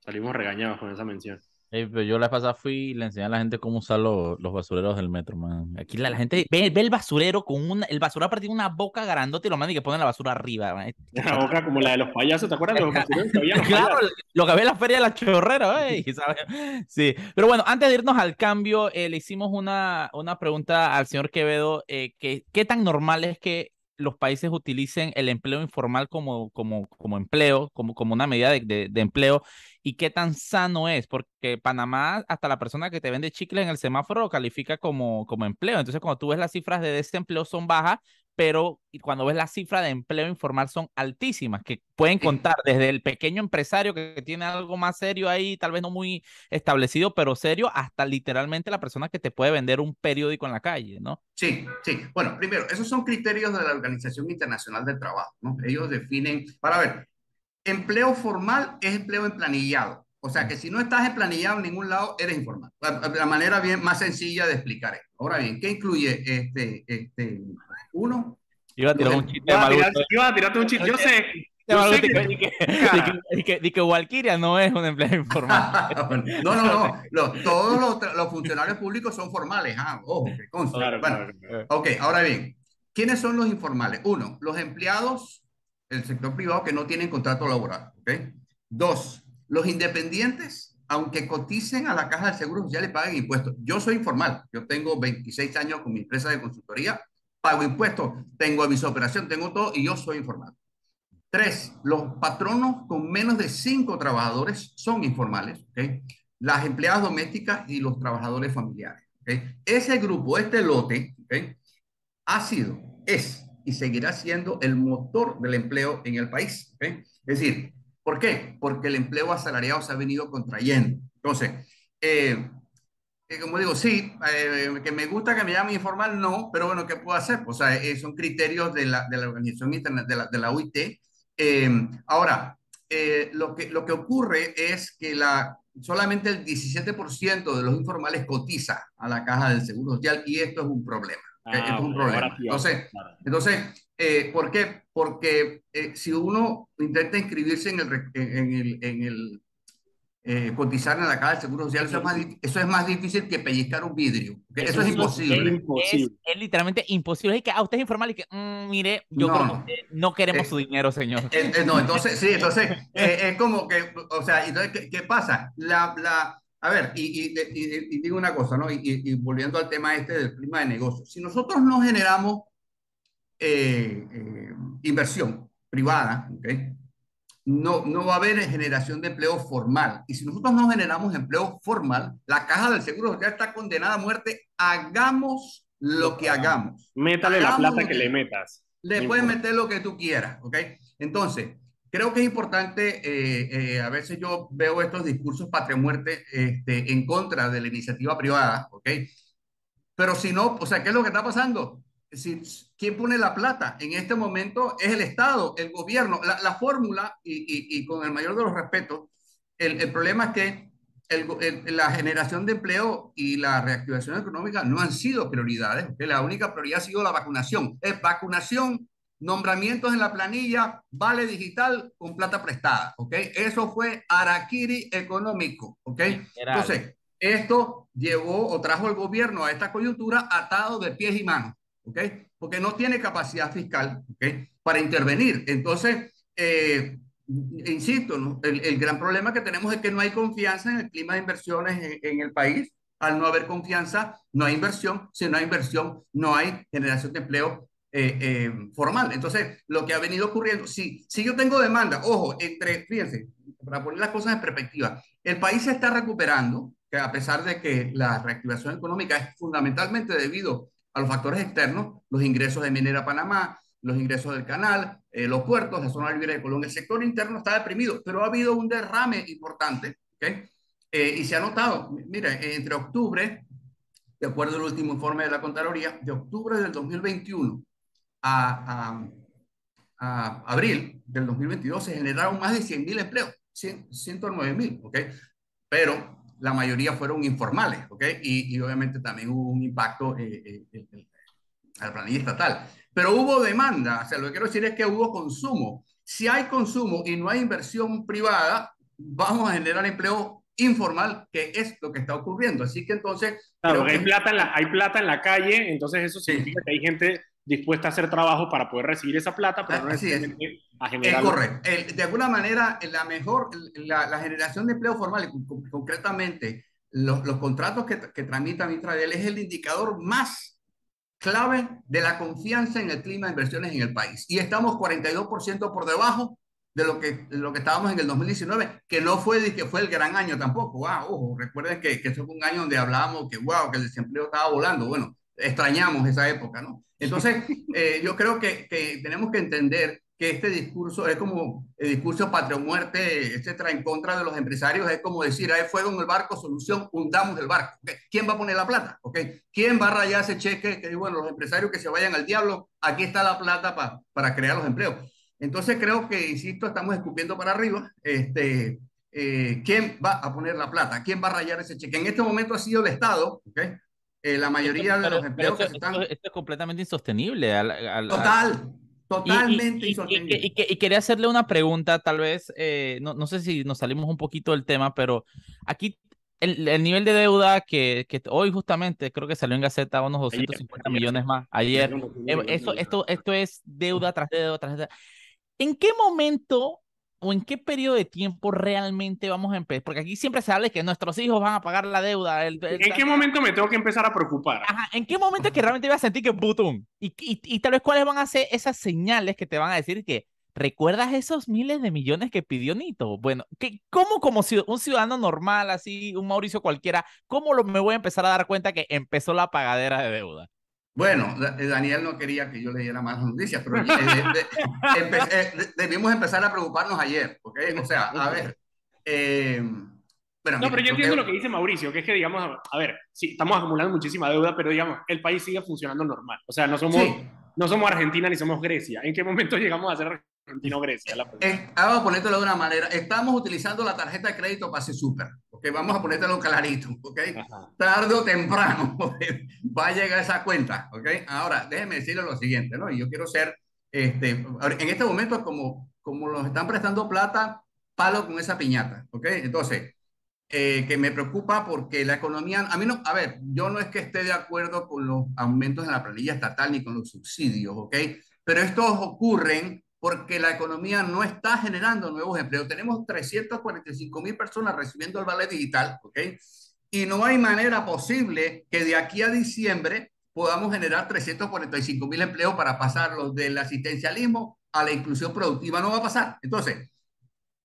Salimos regañados con esa mención yo la pasada fui y le enseñé a la gente cómo usar los, los basureros del metro, man. Aquí la, la gente ve, ve, el basurero con una, el basurero partir una boca grandota y lo manda y que ponen la basura arriba. Man. *laughs* Una boca como la de los payasos, ¿te acuerdas de los basureros que había *laughs* Claro, lo que había en la feria de la chorrera, ¿eh? *laughs* ¿sabes? Sí, pero bueno, antes de irnos al cambio, eh, le hicimos una, una pregunta al señor Quevedo, eh, que, ¿qué tan normal es que los países utilicen el empleo informal como, como, como empleo, como, como una medida de, de, empleo y qué tan sano es, porque Panamá, hasta la persona que te vende chicle en el semáforo lo califica como, como empleo. Entonces, cuando tú ves las cifras de desempleo son bajas, pero cuando ves la cifra de empleo informal son altísimas, que pueden contar desde el pequeño empresario que tiene algo más serio ahí, tal vez no muy establecido, pero serio, hasta literalmente la persona que te puede vender un periódico en la calle, ¿no? Sí, sí. Bueno, primero, esos son criterios de la Organización Internacional del Trabajo, ¿no? Ellos definen, para ver, empleo formal es empleo emplanillado. O sea que si no estás emplanillado en ningún lado, eres informal. La, manera bien más sencilla de explicar esto. Ahora bien, ¿qué incluye este, este uno? Iba a tirar un chiste. Iba a tirarte un chiste. Yo sé. Y que, que, Walkiria no es un empleo informal. *laughs* no, no, no. todos los, los, funcionarios públicos son formales. Ah, ojo, que consta. Claro, bueno, claro. Ok, ahora bien, ¿quiénes son los informales? Uno, los empleados el sector privado que no tienen contrato laboral. ¿okay? Dos, los independientes, aunque coticen a la caja del Seguro Social, le paguen impuestos. Yo soy informal, yo tengo 26 años con mi empresa de consultoría, pago impuestos, tengo aviso de operación, tengo todo y yo soy informal. Tres, los patronos con menos de cinco trabajadores son informales. Las empleadas domésticas y los trabajadores familiares. Ese grupo, este lote, ha sido, es y seguirá siendo el motor del empleo en el país. Es decir, ¿por qué? Porque el empleo asalariado se ha venido contrayendo. Entonces, eh, eh, como digo, sí, eh, que me gusta que me llame informal, no, pero bueno, ¿qué puedo hacer? O sea, son criterios de la, de la Organización Internet, de la, de la UIT. ahora, lo, que, lo que ocurre es que la, solamente el 17% de los informales cotiza a la caja del Seguro Social y esto es un problema. Ah, es un problema. Entonces, entonces eh, ¿por qué? Porque eh, si uno intenta inscribirse en el, en el, en el eh, cotizar en la caja del Seguro Social, eso es, más, eso es más difícil que pellizcar un vidrio. Eso, es imposible. Es, es, literalmente imposible. Es que a usted es informal y que, mm, mire, yo no, creo que no queremos su dinero, señor. no, entonces, sí, entonces, es *laughs* como que, o sea, entonces, ¿qué, qué pasa? La, la, a ver, y, digo una cosa, ¿no? Y, volviendo al tema este del clima de negocio. Si nosotros no generamos eh, eh, inversión privada, ¿okay? no, no va a haber generación de empleo formal. Y si nosotros no generamos empleo formal, la caja del seguro social está condenada a muerte. Hagamos lo que hagamos. Métale la plata que, le metas. Le puedes meter lo que tú quieras, ¿ok? Entonces, Creo que es importante, eh, eh, a veces yo veo estos discursos patria muerte este, en contra de la iniciativa privada, ¿ok? Pero si no, o sea, ¿qué es lo que está pasando? ¿Quién pone la plata? En este momento es el Estado, el gobierno. La, la fórmula, y, y, y, con el mayor de los respetos, el, el, problema es que la generación de empleo y la reactivación económica no han sido prioridades. La única prioridad ha sido la vacunación. Es vacunación, nombramientos en la planilla, vale digital con plata prestada. ¿okay? Eso fue araquiri económico. ¿okay? Entonces, esto llevó o trajo el gobierno a esta coyuntura atado de pies y manos. ¿okay? Porque no tiene capacidad fiscal ¿okay? para intervenir. Entonces, eh, insisto, el, gran problema que tenemos es que no hay confianza en el clima de inversiones en, el país. Al no haber confianza, no hay inversión. Si no hay inversión, no hay generación de empleo eh, eh, formal. Entonces, lo que ha venido ocurriendo, si, si yo tengo demanda, ojo, entre, fíjense, para poner las cosas en perspectiva, el país se está recuperando, que a pesar de que la reactivación económica es fundamentalmente debido a los factores externos, los ingresos de Minera Panamá, los ingresos del canal, eh, los puertos, la zona libre de Colombia. El sector interno está deprimido, pero ha habido un derrame importante, ¿okay? Eh, y se ha notado, mire, entre octubre, de acuerdo al último informe de la Contraloría, de octubre del 2021 a, a, abril del 2022 se generaron más de 100 mil empleos, 109 mil, ¿ok? Pero la mayoría fueron informales, ¿ok? Y, y obviamente también hubo un impacto eh, a la planilla estatal. Pero hubo demanda, o sea, lo que quiero decir es que hubo consumo. Si hay consumo y no hay inversión privada, vamos a generar empleo informal, que es lo que está ocurriendo. Así que entonces... Claro, hay, plata en la, hay plata en la calle, entonces eso significa que hay gente dispuesta a hacer trabajo para poder recibir esa plata, pero no necesariamente a generar... Es correcto. de alguna manera, la mejor, la, la generación de empleo formal, concretamente los, los contratos que, que tramitan Israel, es el indicador más clave de la confianza en el clima de inversiones en el país. Y estamos 42% por debajo de lo que, lo que estábamos en el 2019, que no fue, que fue el gran año tampoco. Wow, ojo, recuerden que, que eso fue un año donde hablábamos que, wow, que el desempleo estaba volando. Bueno, extrañamos esa época, ¿no? Entonces, eh, yo creo que, que tenemos que entender que este discurso es como el discurso patria muerte, etcétera, en contra de los empresarios, es como decir, hay fuego en el barco, solución, hundamos el barco. ¿Quién va a poner la plata? ¿Okay? ¿Quién va a rayar ese cheque? Que bueno, los empresarios que se vayan al diablo, aquí está la plata para para crear los empleos. Entonces creo que, insisto, estamos escupiendo para arriba. Este, eh, ¿Quién va a poner la plata? ¿Quién va a rayar ese cheque? En este momento ha sido el Estado, ¿okay? Eh, la mayoría de los empleos que están... Esto, es completamente insostenible. Al, Total. Totalmente y, y, y, quería hacerle una pregunta, tal vez, eh, no, no, sé si nos salimos un poquito del tema, pero aquí el, el nivel de deuda que, que, hoy justamente creo que salió en Gaceta unos 250 millones más ayer. Eh, esto, esto, esto es deuda tras deuda tras deuda. ¿En qué momento o en qué periodo de tiempo realmente vamos a empezar? Porque aquí siempre se habla de que nuestros hijos van a pagar la deuda. ¿En qué momento me tengo que empezar a preocupar? Ajá, ¿en qué momento es que realmente voy a sentir que putum? Y, y, y, tal vez cuáles van a ser esas señales que te van a decir que ¿recuerdas esos miles de millones que pidió Nito? Bueno, ¿qué, ¿cómo como un ciudadano normal, así, un Mauricio cualquiera, cómo lo, me voy a empezar a dar cuenta que empezó la pagadera de deuda? Bueno, eh, Daniel no quería que yo leyera más noticias, pero eh, *laughs* debimos empezar a preocuparnos ayer, ¿ok? O sea, a ver. Eh, bueno, no, pero yo entiendo lo que dice Mauricio, que es que, digamos, a ver, sí, estamos acumulando muchísima deuda, pero, digamos, el país sigue funcionando normal. O sea, no somos, no somos Argentina ni somos Grecia. ¿En qué momento *laughs* llegamos a ser Argentina-Grecia. vamos a ponértelo de una manera. Estamos utilizando la tarjeta de crédito Pase Super. Okay, vamos a ponértelo clarito. Okay? Tarde o temprano *laughs* va a llegar esa cuenta. Okay? Ahora, déjeme decirle lo siguiente. ¿no? Yo quiero ser, este, en este momento, como, como nos están prestando plata, palo con esa piñata. Okay? Entonces, eh, que me preocupa porque la economía, a mí no, a ver, yo no es que esté de acuerdo con los aumentos en la planilla estatal ni con los subsidios, ¿ok? Pero estos ocurren porque la economía no está generando nuevos empleos. Tenemos 345 mil personas recibiendo el vale digital, ¿ok? Y no hay manera posible que de aquí a diciembre podamos generar 345 mil empleos para pasarlos del asistencialismo a la inclusión productiva. No va a pasar. Entonces,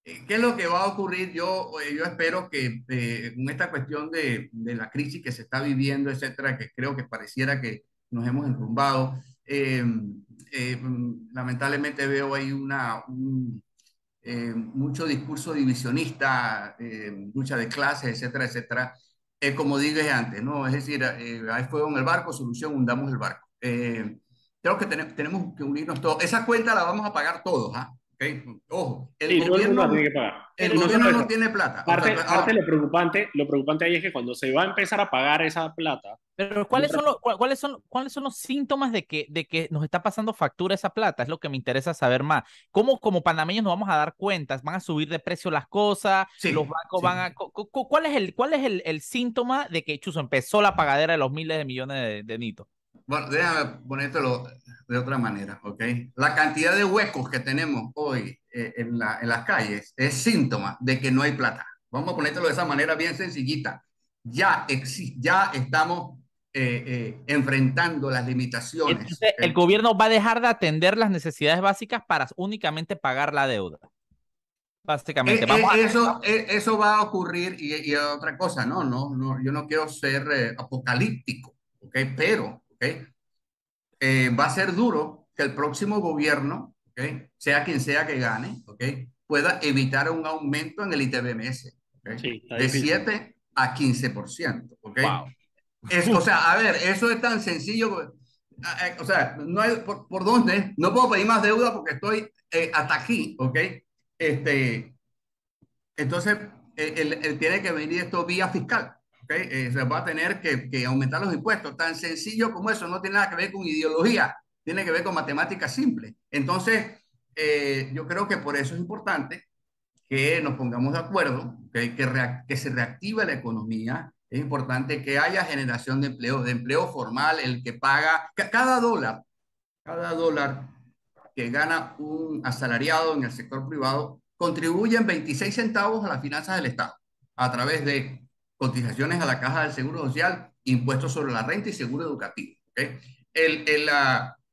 eh, ¿qué es lo que va a ocurrir? Yo, eh, yo espero que eh, esta cuestión de, de, la crisis que se está viviendo, etcétera, que creo que pareciera que nos hemos enrumbado, eh, eh, lamentablemente veo ahí una, eh, mucho discurso divisionista, lucha de clases, etcétera, etcétera. como dije antes, ¿no? Es decir, hay fuego en el barco, solución, hundamos el barco. creo que tenemos que unirnos todos. Esa cuenta la vamos a pagar todos, ¿ah? Ojo, el sí, gobierno, tiene que pagar. El gobierno no tiene plata. Parte, parte lo, preocupante, lo preocupante ahí es que cuando se va a empezar a pagar esa plata. Pero ¿cuáles son los, cuáles son, cuáles son los síntomas de que, de que nos está pasando factura esa plata? Es lo que me interesa saber más. ¿Cómo como panameños nos vamos a dar cuentas? ¿Van a subir de precio las cosas? ¿Los bancos van a...? ¿Cuál es, el, cuál es el, el, síntoma de que Chuzo empezó la pagadera de los miles de millones de, de Nito? Bueno, déjame ponértelo de otra manera, ¿ok? La cantidad de huecos que tenemos hoy eh, en, la, en, las calles es síntoma de que no hay plata. Vamos a ponértelo de esa manera bien sencillita. Ya, ya estamos eh, eh, enfrentando las limitaciones. Entonces, el gobierno va a dejar de atender las necesidades básicas para únicamente pagar la deuda. Básicamente. Vamos eso, eso va a ocurrir y, y, otra cosa, no, no, no, yo no quiero ser apocalíptico, ¿ok? Pero, ¿ok? Eh, va a ser duro que el próximo gobierno, ¿okay? sea quien sea que gane, ¿okay? pueda evitar un aumento en el ITBMS de 7 a 15%. ¿okay? o sea, a ver, eso es tan sencillo. Eh, o sea, no hay por, por dónde, no puedo pedir más deuda porque estoy eh, hasta aquí, ¿ok? Este, entonces, él, tiene que venir esto vía fiscal. Eh, se va a tener que, que, aumentar los impuestos. Tan sencillo como eso, no tiene nada que ver con ideología, tiene que ver con matemáticas simples. Entonces, eh, yo creo que por eso es importante que nos pongamos de acuerdo, que, que se reactive la economía, es importante que haya generación de empleo, de empleo formal, el que paga cada dólar, cada dólar que gana un asalariado en el sector privado, contribuye en 26 centavos a las finanzas del Estado a través de cotizaciones a la Caja del Seguro Social, impuestos sobre la renta y seguro educativo. ¿okay? El, el,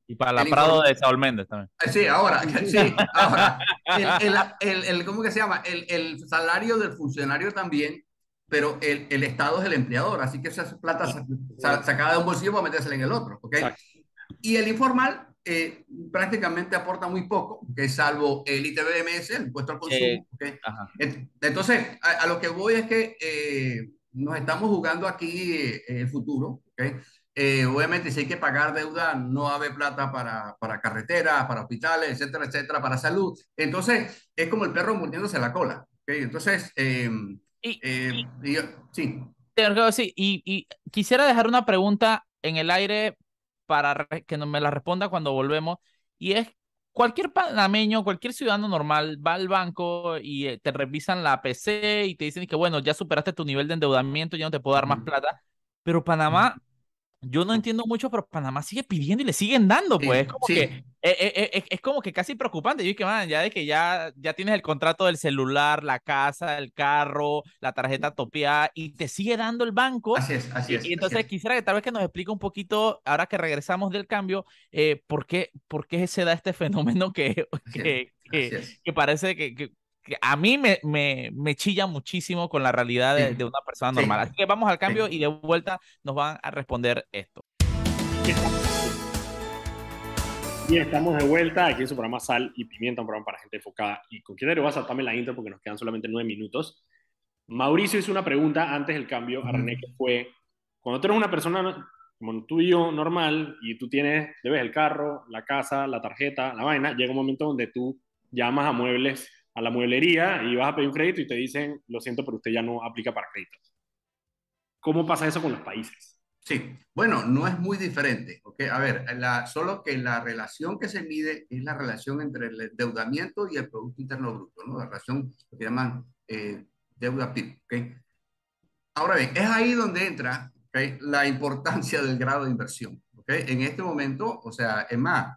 y para la Prado de Saúl Méndez también. Eh, sí, ahora, *laughs* sí, ahora el, el, ¿cómo que se llama? El, salario del funcionario también, pero el, el Estado es el empleador, así que esa plata sacada de un bolsillo para metérsela en el otro. ¿okay? Y el informal eh, prácticamente aporta muy poco, que salvo el ITBMS, el impuesto al consumo. Entonces, a, lo que voy es que eh, nos estamos jugando aquí eh, el futuro. obviamente, si hay que pagar deuda, no hay plata para, para carreteras, para hospitales, etcétera, etcétera, para salud. Entonces, es como el perro mordiéndose la cola. Entonces, y, sí. Sí, y, y quisiera dejar una pregunta en el aire para que me la responda cuando volvemos. Y es, cualquier panameño, cualquier ciudadano normal va al banco y eh, te revisan la PC y te dicen que, bueno, ya superaste tu nivel de endeudamiento, ya no te puedo dar más plata. Pero Panamá yo no entiendo mucho, pero Panamá sigue pidiendo y le siguen dando, pues. es como que eh, eh, eh, es, como que casi preocupante. Yo que, man, ya de que ya, ya tienes el contrato del celular, la casa, el carro, la tarjeta topeada y te sigue dando el banco. Así es, así es. Y, entonces quisiera que tal vez que nos explique un poquito, ahora que regresamos del cambio, ¿por, qué, ¿por qué se da este fenómeno que, que, que, parece que, que a mí me, me, me, chilla muchísimo con la realidad de, de una persona normal. Así que vamos al cambio y de vuelta nos van a responder esto. Y estamos de vuelta aquí en su programa Sal y Pimienta, un programa para gente enfocada. Y con quién voy a saltarme la intro porque nos quedan solamente nueve minutos. Mauricio hizo una pregunta antes del cambio a René que fue, cuando tú eres una persona como tú y yo normal y tú tienes, debes el carro, la casa, la tarjeta, la vaina, llega un momento donde tú llamas a muebles a la mueblería y vas a pedir un crédito y te dicen, lo siento, pero usted ya no aplica para créditos. ¿Cómo pasa eso con los países? Sí, bueno, no es muy diferente. ¿okay? A ver, la, solo que la relación que se mide es la relación entre el endeudamiento y el Producto Interno Bruto, ¿no? la relación que llaman eh, deuda PIB. ¿okay? Ahora bien, es ahí donde entra ¿okay? la importancia del grado de inversión. ¿okay? En este momento, o sea, es más,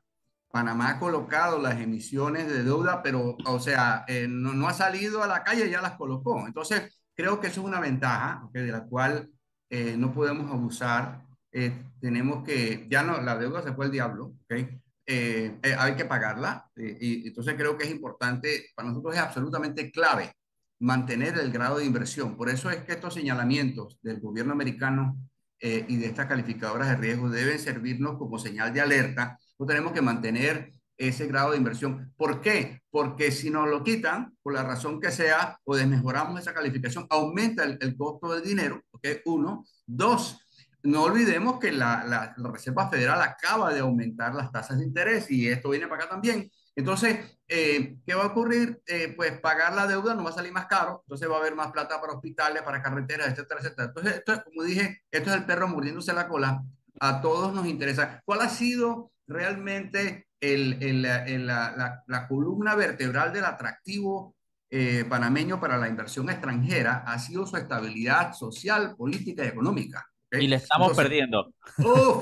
Panamá ha colocado las emisiones de deuda, pero, o sea, eh, no, ha salido a la calle, ya las colocó. Entonces, creo que eso es una ventaja de la cual eh, no podemos abusar. Eh, tenemos que, ya no, la deuda se fue el diablo, ¿okay? hay que pagarla. y entonces creo que es importante, para nosotros es absolutamente clave mantener el grado de inversión. Por eso es que estos señalamientos del gobierno americano y de estas calificadoras de riesgo deben servirnos como señal de alerta no tenemos que mantener ese grado de inversión. ¿Por qué? Porque si nos lo quitan, por la razón que sea, o desmejoramos esa calificación, aumenta el, costo del dinero, ¿ok? Uno. Dos, no olvidemos que la, la, Reserva Federal acaba de aumentar las tasas de interés y esto viene para acá también. Entonces, eh, ¿qué va a ocurrir? Eh, pues pagar la deuda no va a salir más caro, entonces va a haber más plata para hospitales, para carreteras, etcétera, etcétera. Entonces, esto, como dije, esto es el perro mordiéndose la cola. A todos nos interesa. ¿Cuál ha sido realmente el, el, la, la, columna vertebral del atractivo eh, panameño para la inversión extranjera? Ha sido su estabilidad social, política y económica. Y le estamos perdiendo.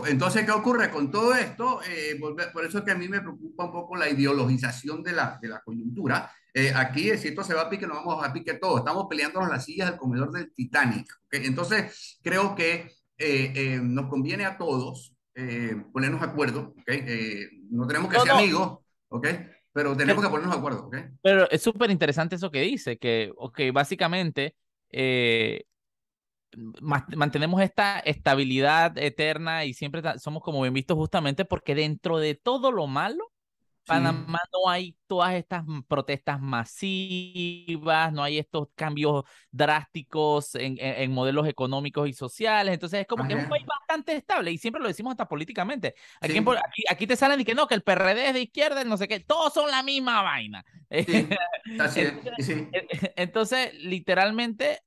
entonces, ¿qué ocurre con todo esto? Eh, por eso es que a mí me preocupa un poco la ideologización de la, de la coyuntura. Eh, aquí, si esto se va a pique, nos vamos a pique todo. Estamos peleándonos las sillas del comedor del Titanic. Entonces, creo que eh, nos conviene a todos ponernos de acuerdo. no tenemos que ser amigos, ¿ok? pero tenemos que ponernos de acuerdo. ¿okay? Pero es súper interesante eso que dice, que okay, básicamente mantenemos esta estabilidad eterna y siempre somos como bien vistos justamente porque dentro de todo lo malo, Panamá no hay todas estas protestas masivas, no hay estos cambios drásticos en, en, modelos económicos y sociales, entonces es como que es un país bastante estable y siempre lo decimos hasta políticamente. Aquí, aquí, te salen y que no, que el PRD es de izquierda, no sé qué, todos son la misma vaina. *laughs* *laughs* entonces, literalmente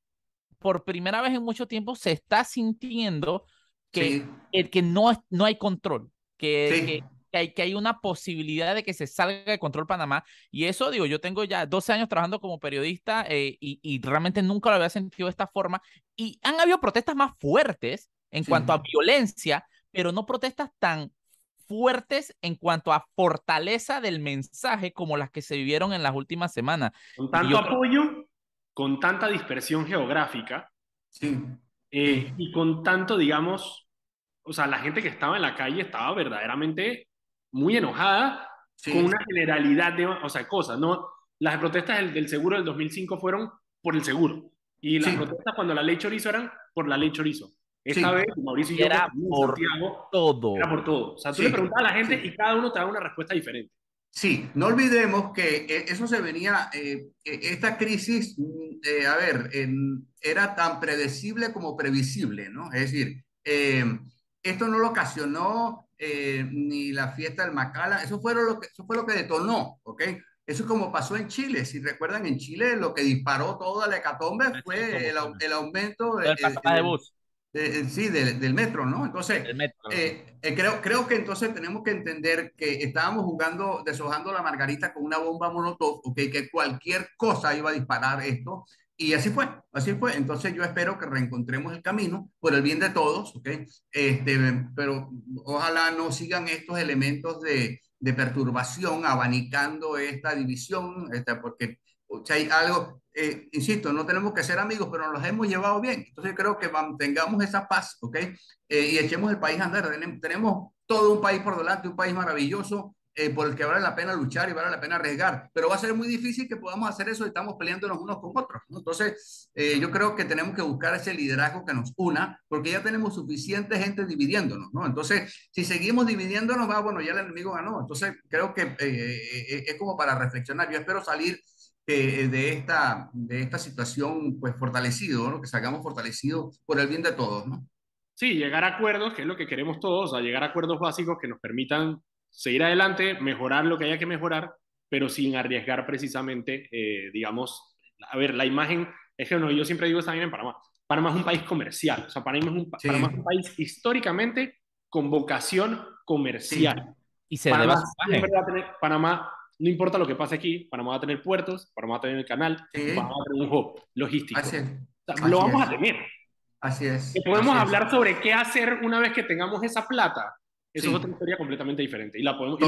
por primera vez en mucho tiempo se está sintiendo que, el, que no, no hay control, que, que, hay, que hay una posibilidad de que se salga de control Panamá. Y eso, digo, yo tengo ya 12 años trabajando como periodista eh, y, y, realmente nunca lo había sentido de esta forma. Y han habido protestas más fuertes en cuanto a violencia, pero no protestas tan fuertes en cuanto a fortaleza del mensaje como las que se vivieron en las últimas semanas. Con tanto apoyo con tanta dispersión geográfica eh, y con tanto, digamos, o sea, la gente que estaba en la calle estaba verdaderamente muy enojada con una generalidad de, o sea, cosas, ¿no? Las protestas del, seguro del 2005 fueron por el seguro y las protestas cuando la ley chorizo eran por la ley chorizo. Esta vez, Mauricio y yo, era por todo. Era por todo. O sea, tú le preguntabas a la gente y cada uno te daba una respuesta diferente. Sí, no olvidemos que eh, eso se venía, eh, e, esta crisis, mm, eh, a ver, era tan predecible como previsible, ¿no? Es decir, esto no lo ocasionó ni la fiesta del Macala, eso fue, lo que, eso fue lo que detonó, ¿ok? Eso es como pasó en Chile, si recuerdan, en Chile lo que disparó toda la hecatombe fue el, el aumento de, de bus. sí, del metro, ¿no? Entonces, eh, eh, creo, creo que entonces tenemos que entender que estábamos jugando, deshojando la margarita con una bomba molotov, okay, que cualquier cosa iba a disparar esto, y así fue, así fue. Entonces yo espero que reencontremos el camino por el bien de todos, ¿ok? Este, pero ojalá no sigan estos elementos de, de perturbación abanicando esta división, este, porque o sea, hay algo, eh, insisto, no tenemos que ser amigos, pero nos los hemos llevado bien. Entonces creo que mantengamos esa paz, ¿ok? Eh, y echemos el país a andar. Tenemos todo un país por delante, un país maravilloso, eh, por el que vale la pena luchar y vale la pena arriesgar. Pero va a ser muy difícil que podamos hacer eso y estamos peleándonos unos con otros. ¿no? Entonces, yo creo que tenemos que buscar ese liderazgo que nos una, porque ya tenemos suficiente gente dividiéndonos, ¿no? Entonces, si seguimos dividiéndonos, va, bueno, ya el enemigo ganó. Entonces, creo que es como para reflexionar. Yo espero salir eh, de, esta, de esta situación pues fortalecido, ¿no? que salgamos fortalecidos por el bien de todos. ¿no? Sí, llegar a acuerdos, que es lo que queremos todos, a llegar a acuerdos básicos que nos permitan seguir adelante, mejorar lo que haya que mejorar, pero sin arriesgar precisamente, eh, digamos, a ver, la imagen, es que no, yo siempre digo también en Panamá, Panamá es un país comercial, o sea, Panamá es un, Panamá es un país históricamente con vocación comercial. Y se Panamá, debe a tener, Panamá no importa lo que pase aquí, Panamá va a tener puertos, Panamá va a tener el canal, sí. Panamá va a tener un hub logístico. Así es. lo vamos a tener. Así es. Y podemos hablar sobre qué hacer una vez que tengamos esa plata. Eso es otra historia completamente diferente. Y la podemos, y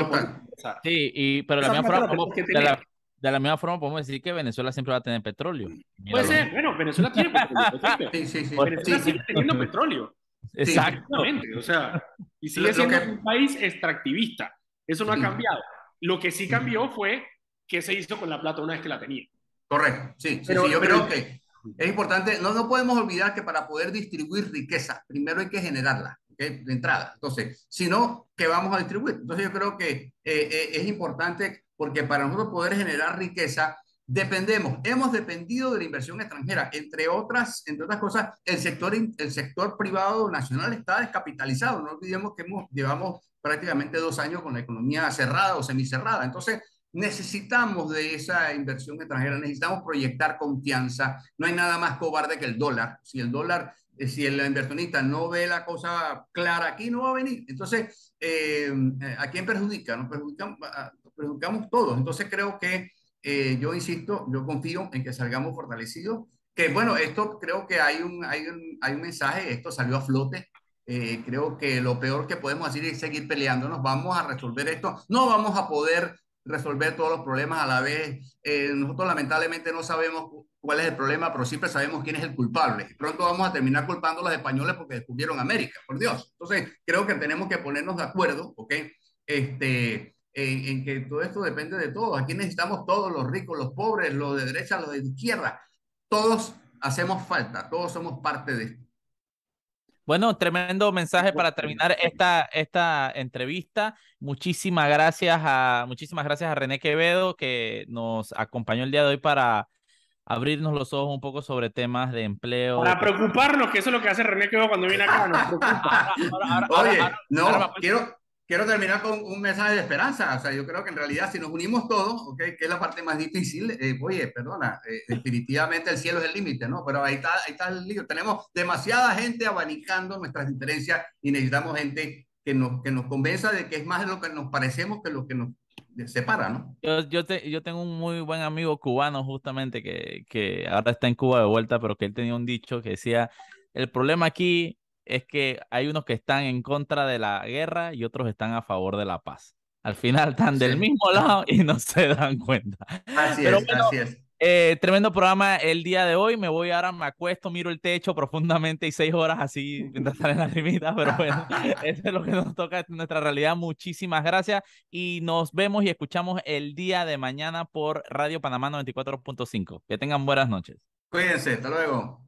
Sí, y, pero de la, misma forma, de, la, de la, misma forma podemos decir que Venezuela siempre va a tener petróleo. Puede ser, bueno, Venezuela tiene petróleo. *laughs* sí, sí, sí. Venezuela sigue teniendo petróleo. *laughs* Exactamente. O sea, y sigue siendo un país extractivista. Eso no ha cambiado. Lo que sí cambió fue qué se hizo con la plata una vez que la tenía. Correcto, sí, sí, yo creo que es importante, no, no podemos olvidar que para poder distribuir riqueza, primero hay que generarla, de entrada. Entonces, si no, ¿qué vamos a distribuir? Entonces yo creo que eh, eh, es importante porque para nosotros poder generar riqueza, dependemos, hemos dependido de la inversión extranjera, entre otras, entre otras cosas, el sector, el sector privado nacional está descapitalizado, no olvidemos que hemos, llevamos prácticamente dos años con la economía cerrada o semicerrada. Entonces, necesitamos de esa inversión extranjera, necesitamos proyectar confianza. No hay nada más cobarde que el dólar. Si el dólar, si el inversionista no ve la cosa clara aquí, no va a venir. Entonces, eh, ¿a quién perjudica? Nos perjudicamos, perjudicamos todos. Entonces, creo que yo insisto, yo confío en que salgamos fortalecidos. Que bueno, esto creo que hay un, hay un, hay un mensaje, esto salió a flote eh, creo que lo peor que podemos hacer es seguir peleándonos. Vamos a resolver esto. No vamos a poder resolver todos los problemas a la vez. Eh, nosotros lamentablemente no sabemos cuál es el problema, pero siempre sabemos quién es el culpable. Pronto vamos a terminar culpando a los españoles porque descubrieron América, por Dios. Entonces, creo que tenemos que ponernos de acuerdo, ¿ok? Este, en, en que todo esto depende de todos. Aquí necesitamos todos, los ricos, los pobres, los de derecha, los de izquierda. Todos hacemos falta, todos somos parte de esto. Bueno, tremendo mensaje para terminar esta, esta entrevista. Muchísimas gracias a muchísimas gracias a René Quevedo que nos acompañó el día de hoy para abrirnos los ojos un poco sobre temas de empleo. Para preocuparnos, que eso es lo que hace René Quevedo cuando viene acá. *laughs* Oye, no, quiero, quiero terminar con un mensaje de esperanza. O sea, yo creo que en realidad si nos unimos todos, okay, que es la parte más difícil, eh, oye, perdona, eh, definitivamente el cielo es el límite, ¿no? Pero ahí está, ahí está el lío. Tenemos demasiada gente abanicando nuestras diferencias y necesitamos gente que nos, que nos convenza de que es más lo que nos parecemos que lo que nos separa, ¿no? Yo, yo, te, yo tengo un muy buen amigo cubano justamente que, que ahora está en Cuba de vuelta, pero que él tenía un dicho que decía, el problema aquí es que hay unos que están en contra de la guerra y otros están a favor de la paz. Al final están del mismo lado y no *laughs* se dan cuenta. Así es, así es. Eh, tremendo programa el día de hoy. Me voy ahora, me acuesto, miro el techo profundamente y seis horas así mientras salen las limitas. Pero bueno, *laughs* *laughs* eso es lo que nos toca nuestra realidad. Muchísimas gracias y nos vemos y escuchamos el día de mañana por Radio Panamá 94.5. Que tengan buenas noches. Cuídense, hasta luego.